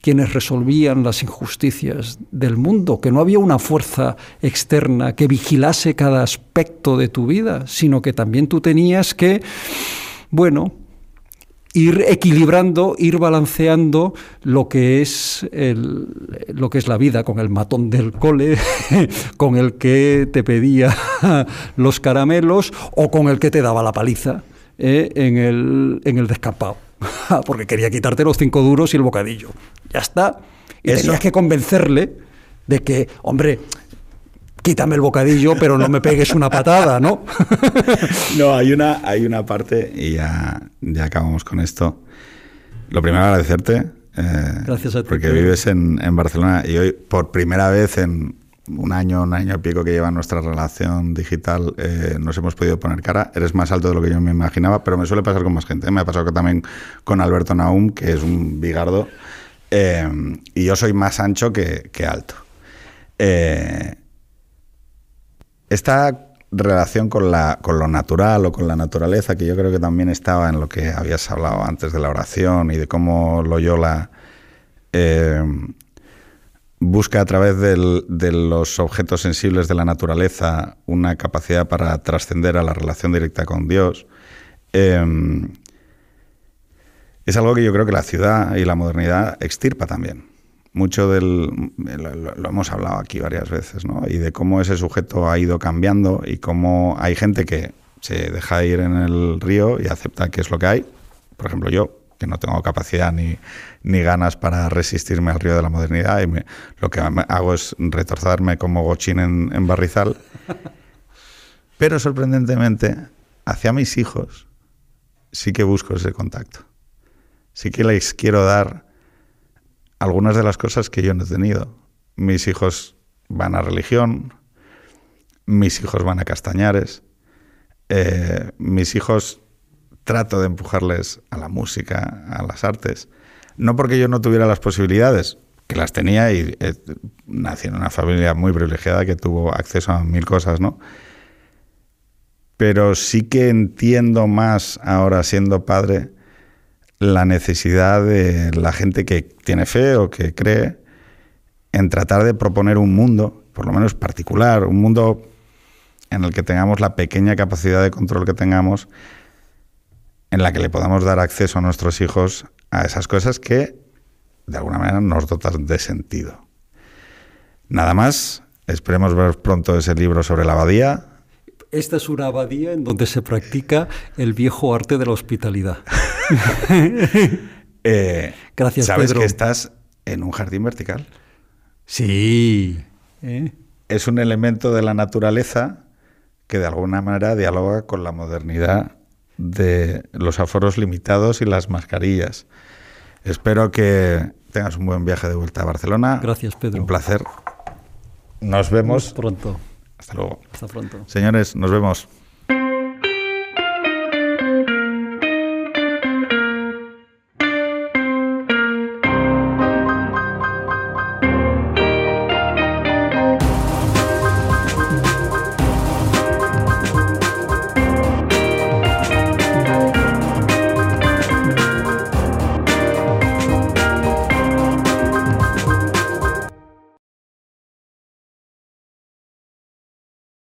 quienes resolvían las injusticias del mundo, que no había una fuerza externa que vigilase cada aspecto de tu vida, sino que también tú tenías que, bueno, ir equilibrando, ir balanceando lo que es lo que es la vida con el matón del cole, con el que te pedía los caramelos o con el que te daba la paliza eh, en, el, en el descampado. porque quería quitarte los cinco duros y el bocadillo. Ya está. Y tenías que convencerle de que, hombre, quítame el bocadillo, pero no me pegues una patada, ¿no? no, hay una, hay una parte, y ya, ya acabamos con esto. Lo primero, agradecerte. Eh, Gracias a ti. Porque vives en, en, Barcelona y hoy, por primera vez en, un año, un año pico que lleva nuestra relación digital, eh, nos hemos podido poner cara. Eres más alto de lo que yo me imaginaba, pero me suele pasar con más gente. Me ha pasado que también con Alberto Naum, que es un bigardo, eh, y yo soy más ancho que, alto. Eh, esta relación con, la, con lo natural o con la naturaleza, que yo creo que también estaba en lo que habías hablado antes de la oración y de cómo Loyola eh, busca a través de los objetos sensibles de la naturaleza una capacidad para trascender a la relación directa con Dios. Em, es algo que yo creo que la ciudad y la modernidad extirpa también. Mucho del. Lo, hemos hablado aquí varias veces, ¿no? Y de cómo ese sujeto ha ido cambiando y cómo hay gente que se deja ir en el río y acepta que es lo que hay. Por ejemplo, yo, que no tengo capacidad ni, ni ganas para resistirme al río de la modernidad y lo que hago es retorzarme como gochín en, barrizal. Pero sorprendentemente, hacia mis hijos sí que busco ese contacto. Sí que les quiero dar algunas de las cosas que yo no he tenido. Mis hijos van a religión, mis hijos van a castañares, eh, mis hijos trato de empujarles a la música, a las artes. No porque yo no tuviera las posibilidades, que las tenía y eh, nací en una familia muy privilegiada que tuvo acceso a mil cosas, ¿no? Pero sí que entiendo más ahora siendo padre la necesidad de la gente que tiene fe o que cree en tratar de proponer un mundo, por lo menos particular, un mundo en el que tengamos la pequeña capacidad de control que tengamos en la que le podamos dar acceso a nuestros hijos a esas cosas que de alguna manera nos dotan de sentido. Nada más, esperemos ver pronto ese libro sobre la abadía. Esta es una abadía en donde se practica el viejo arte de la hospitalidad. Eh, Gracias, ¿Sabes que estás en un jardín vertical? Sí. ¿Eh? Es un elemento de la naturaleza que de alguna manera dialoga con la modernidad de los aforos limitados y las mascarillas. Espero que tengas un buen viaje de vuelta a Barcelona. Gracias, Pedro. Un placer. Nos vemos pronto. Hasta luego. Hasta pronto. Señores, nos vemos.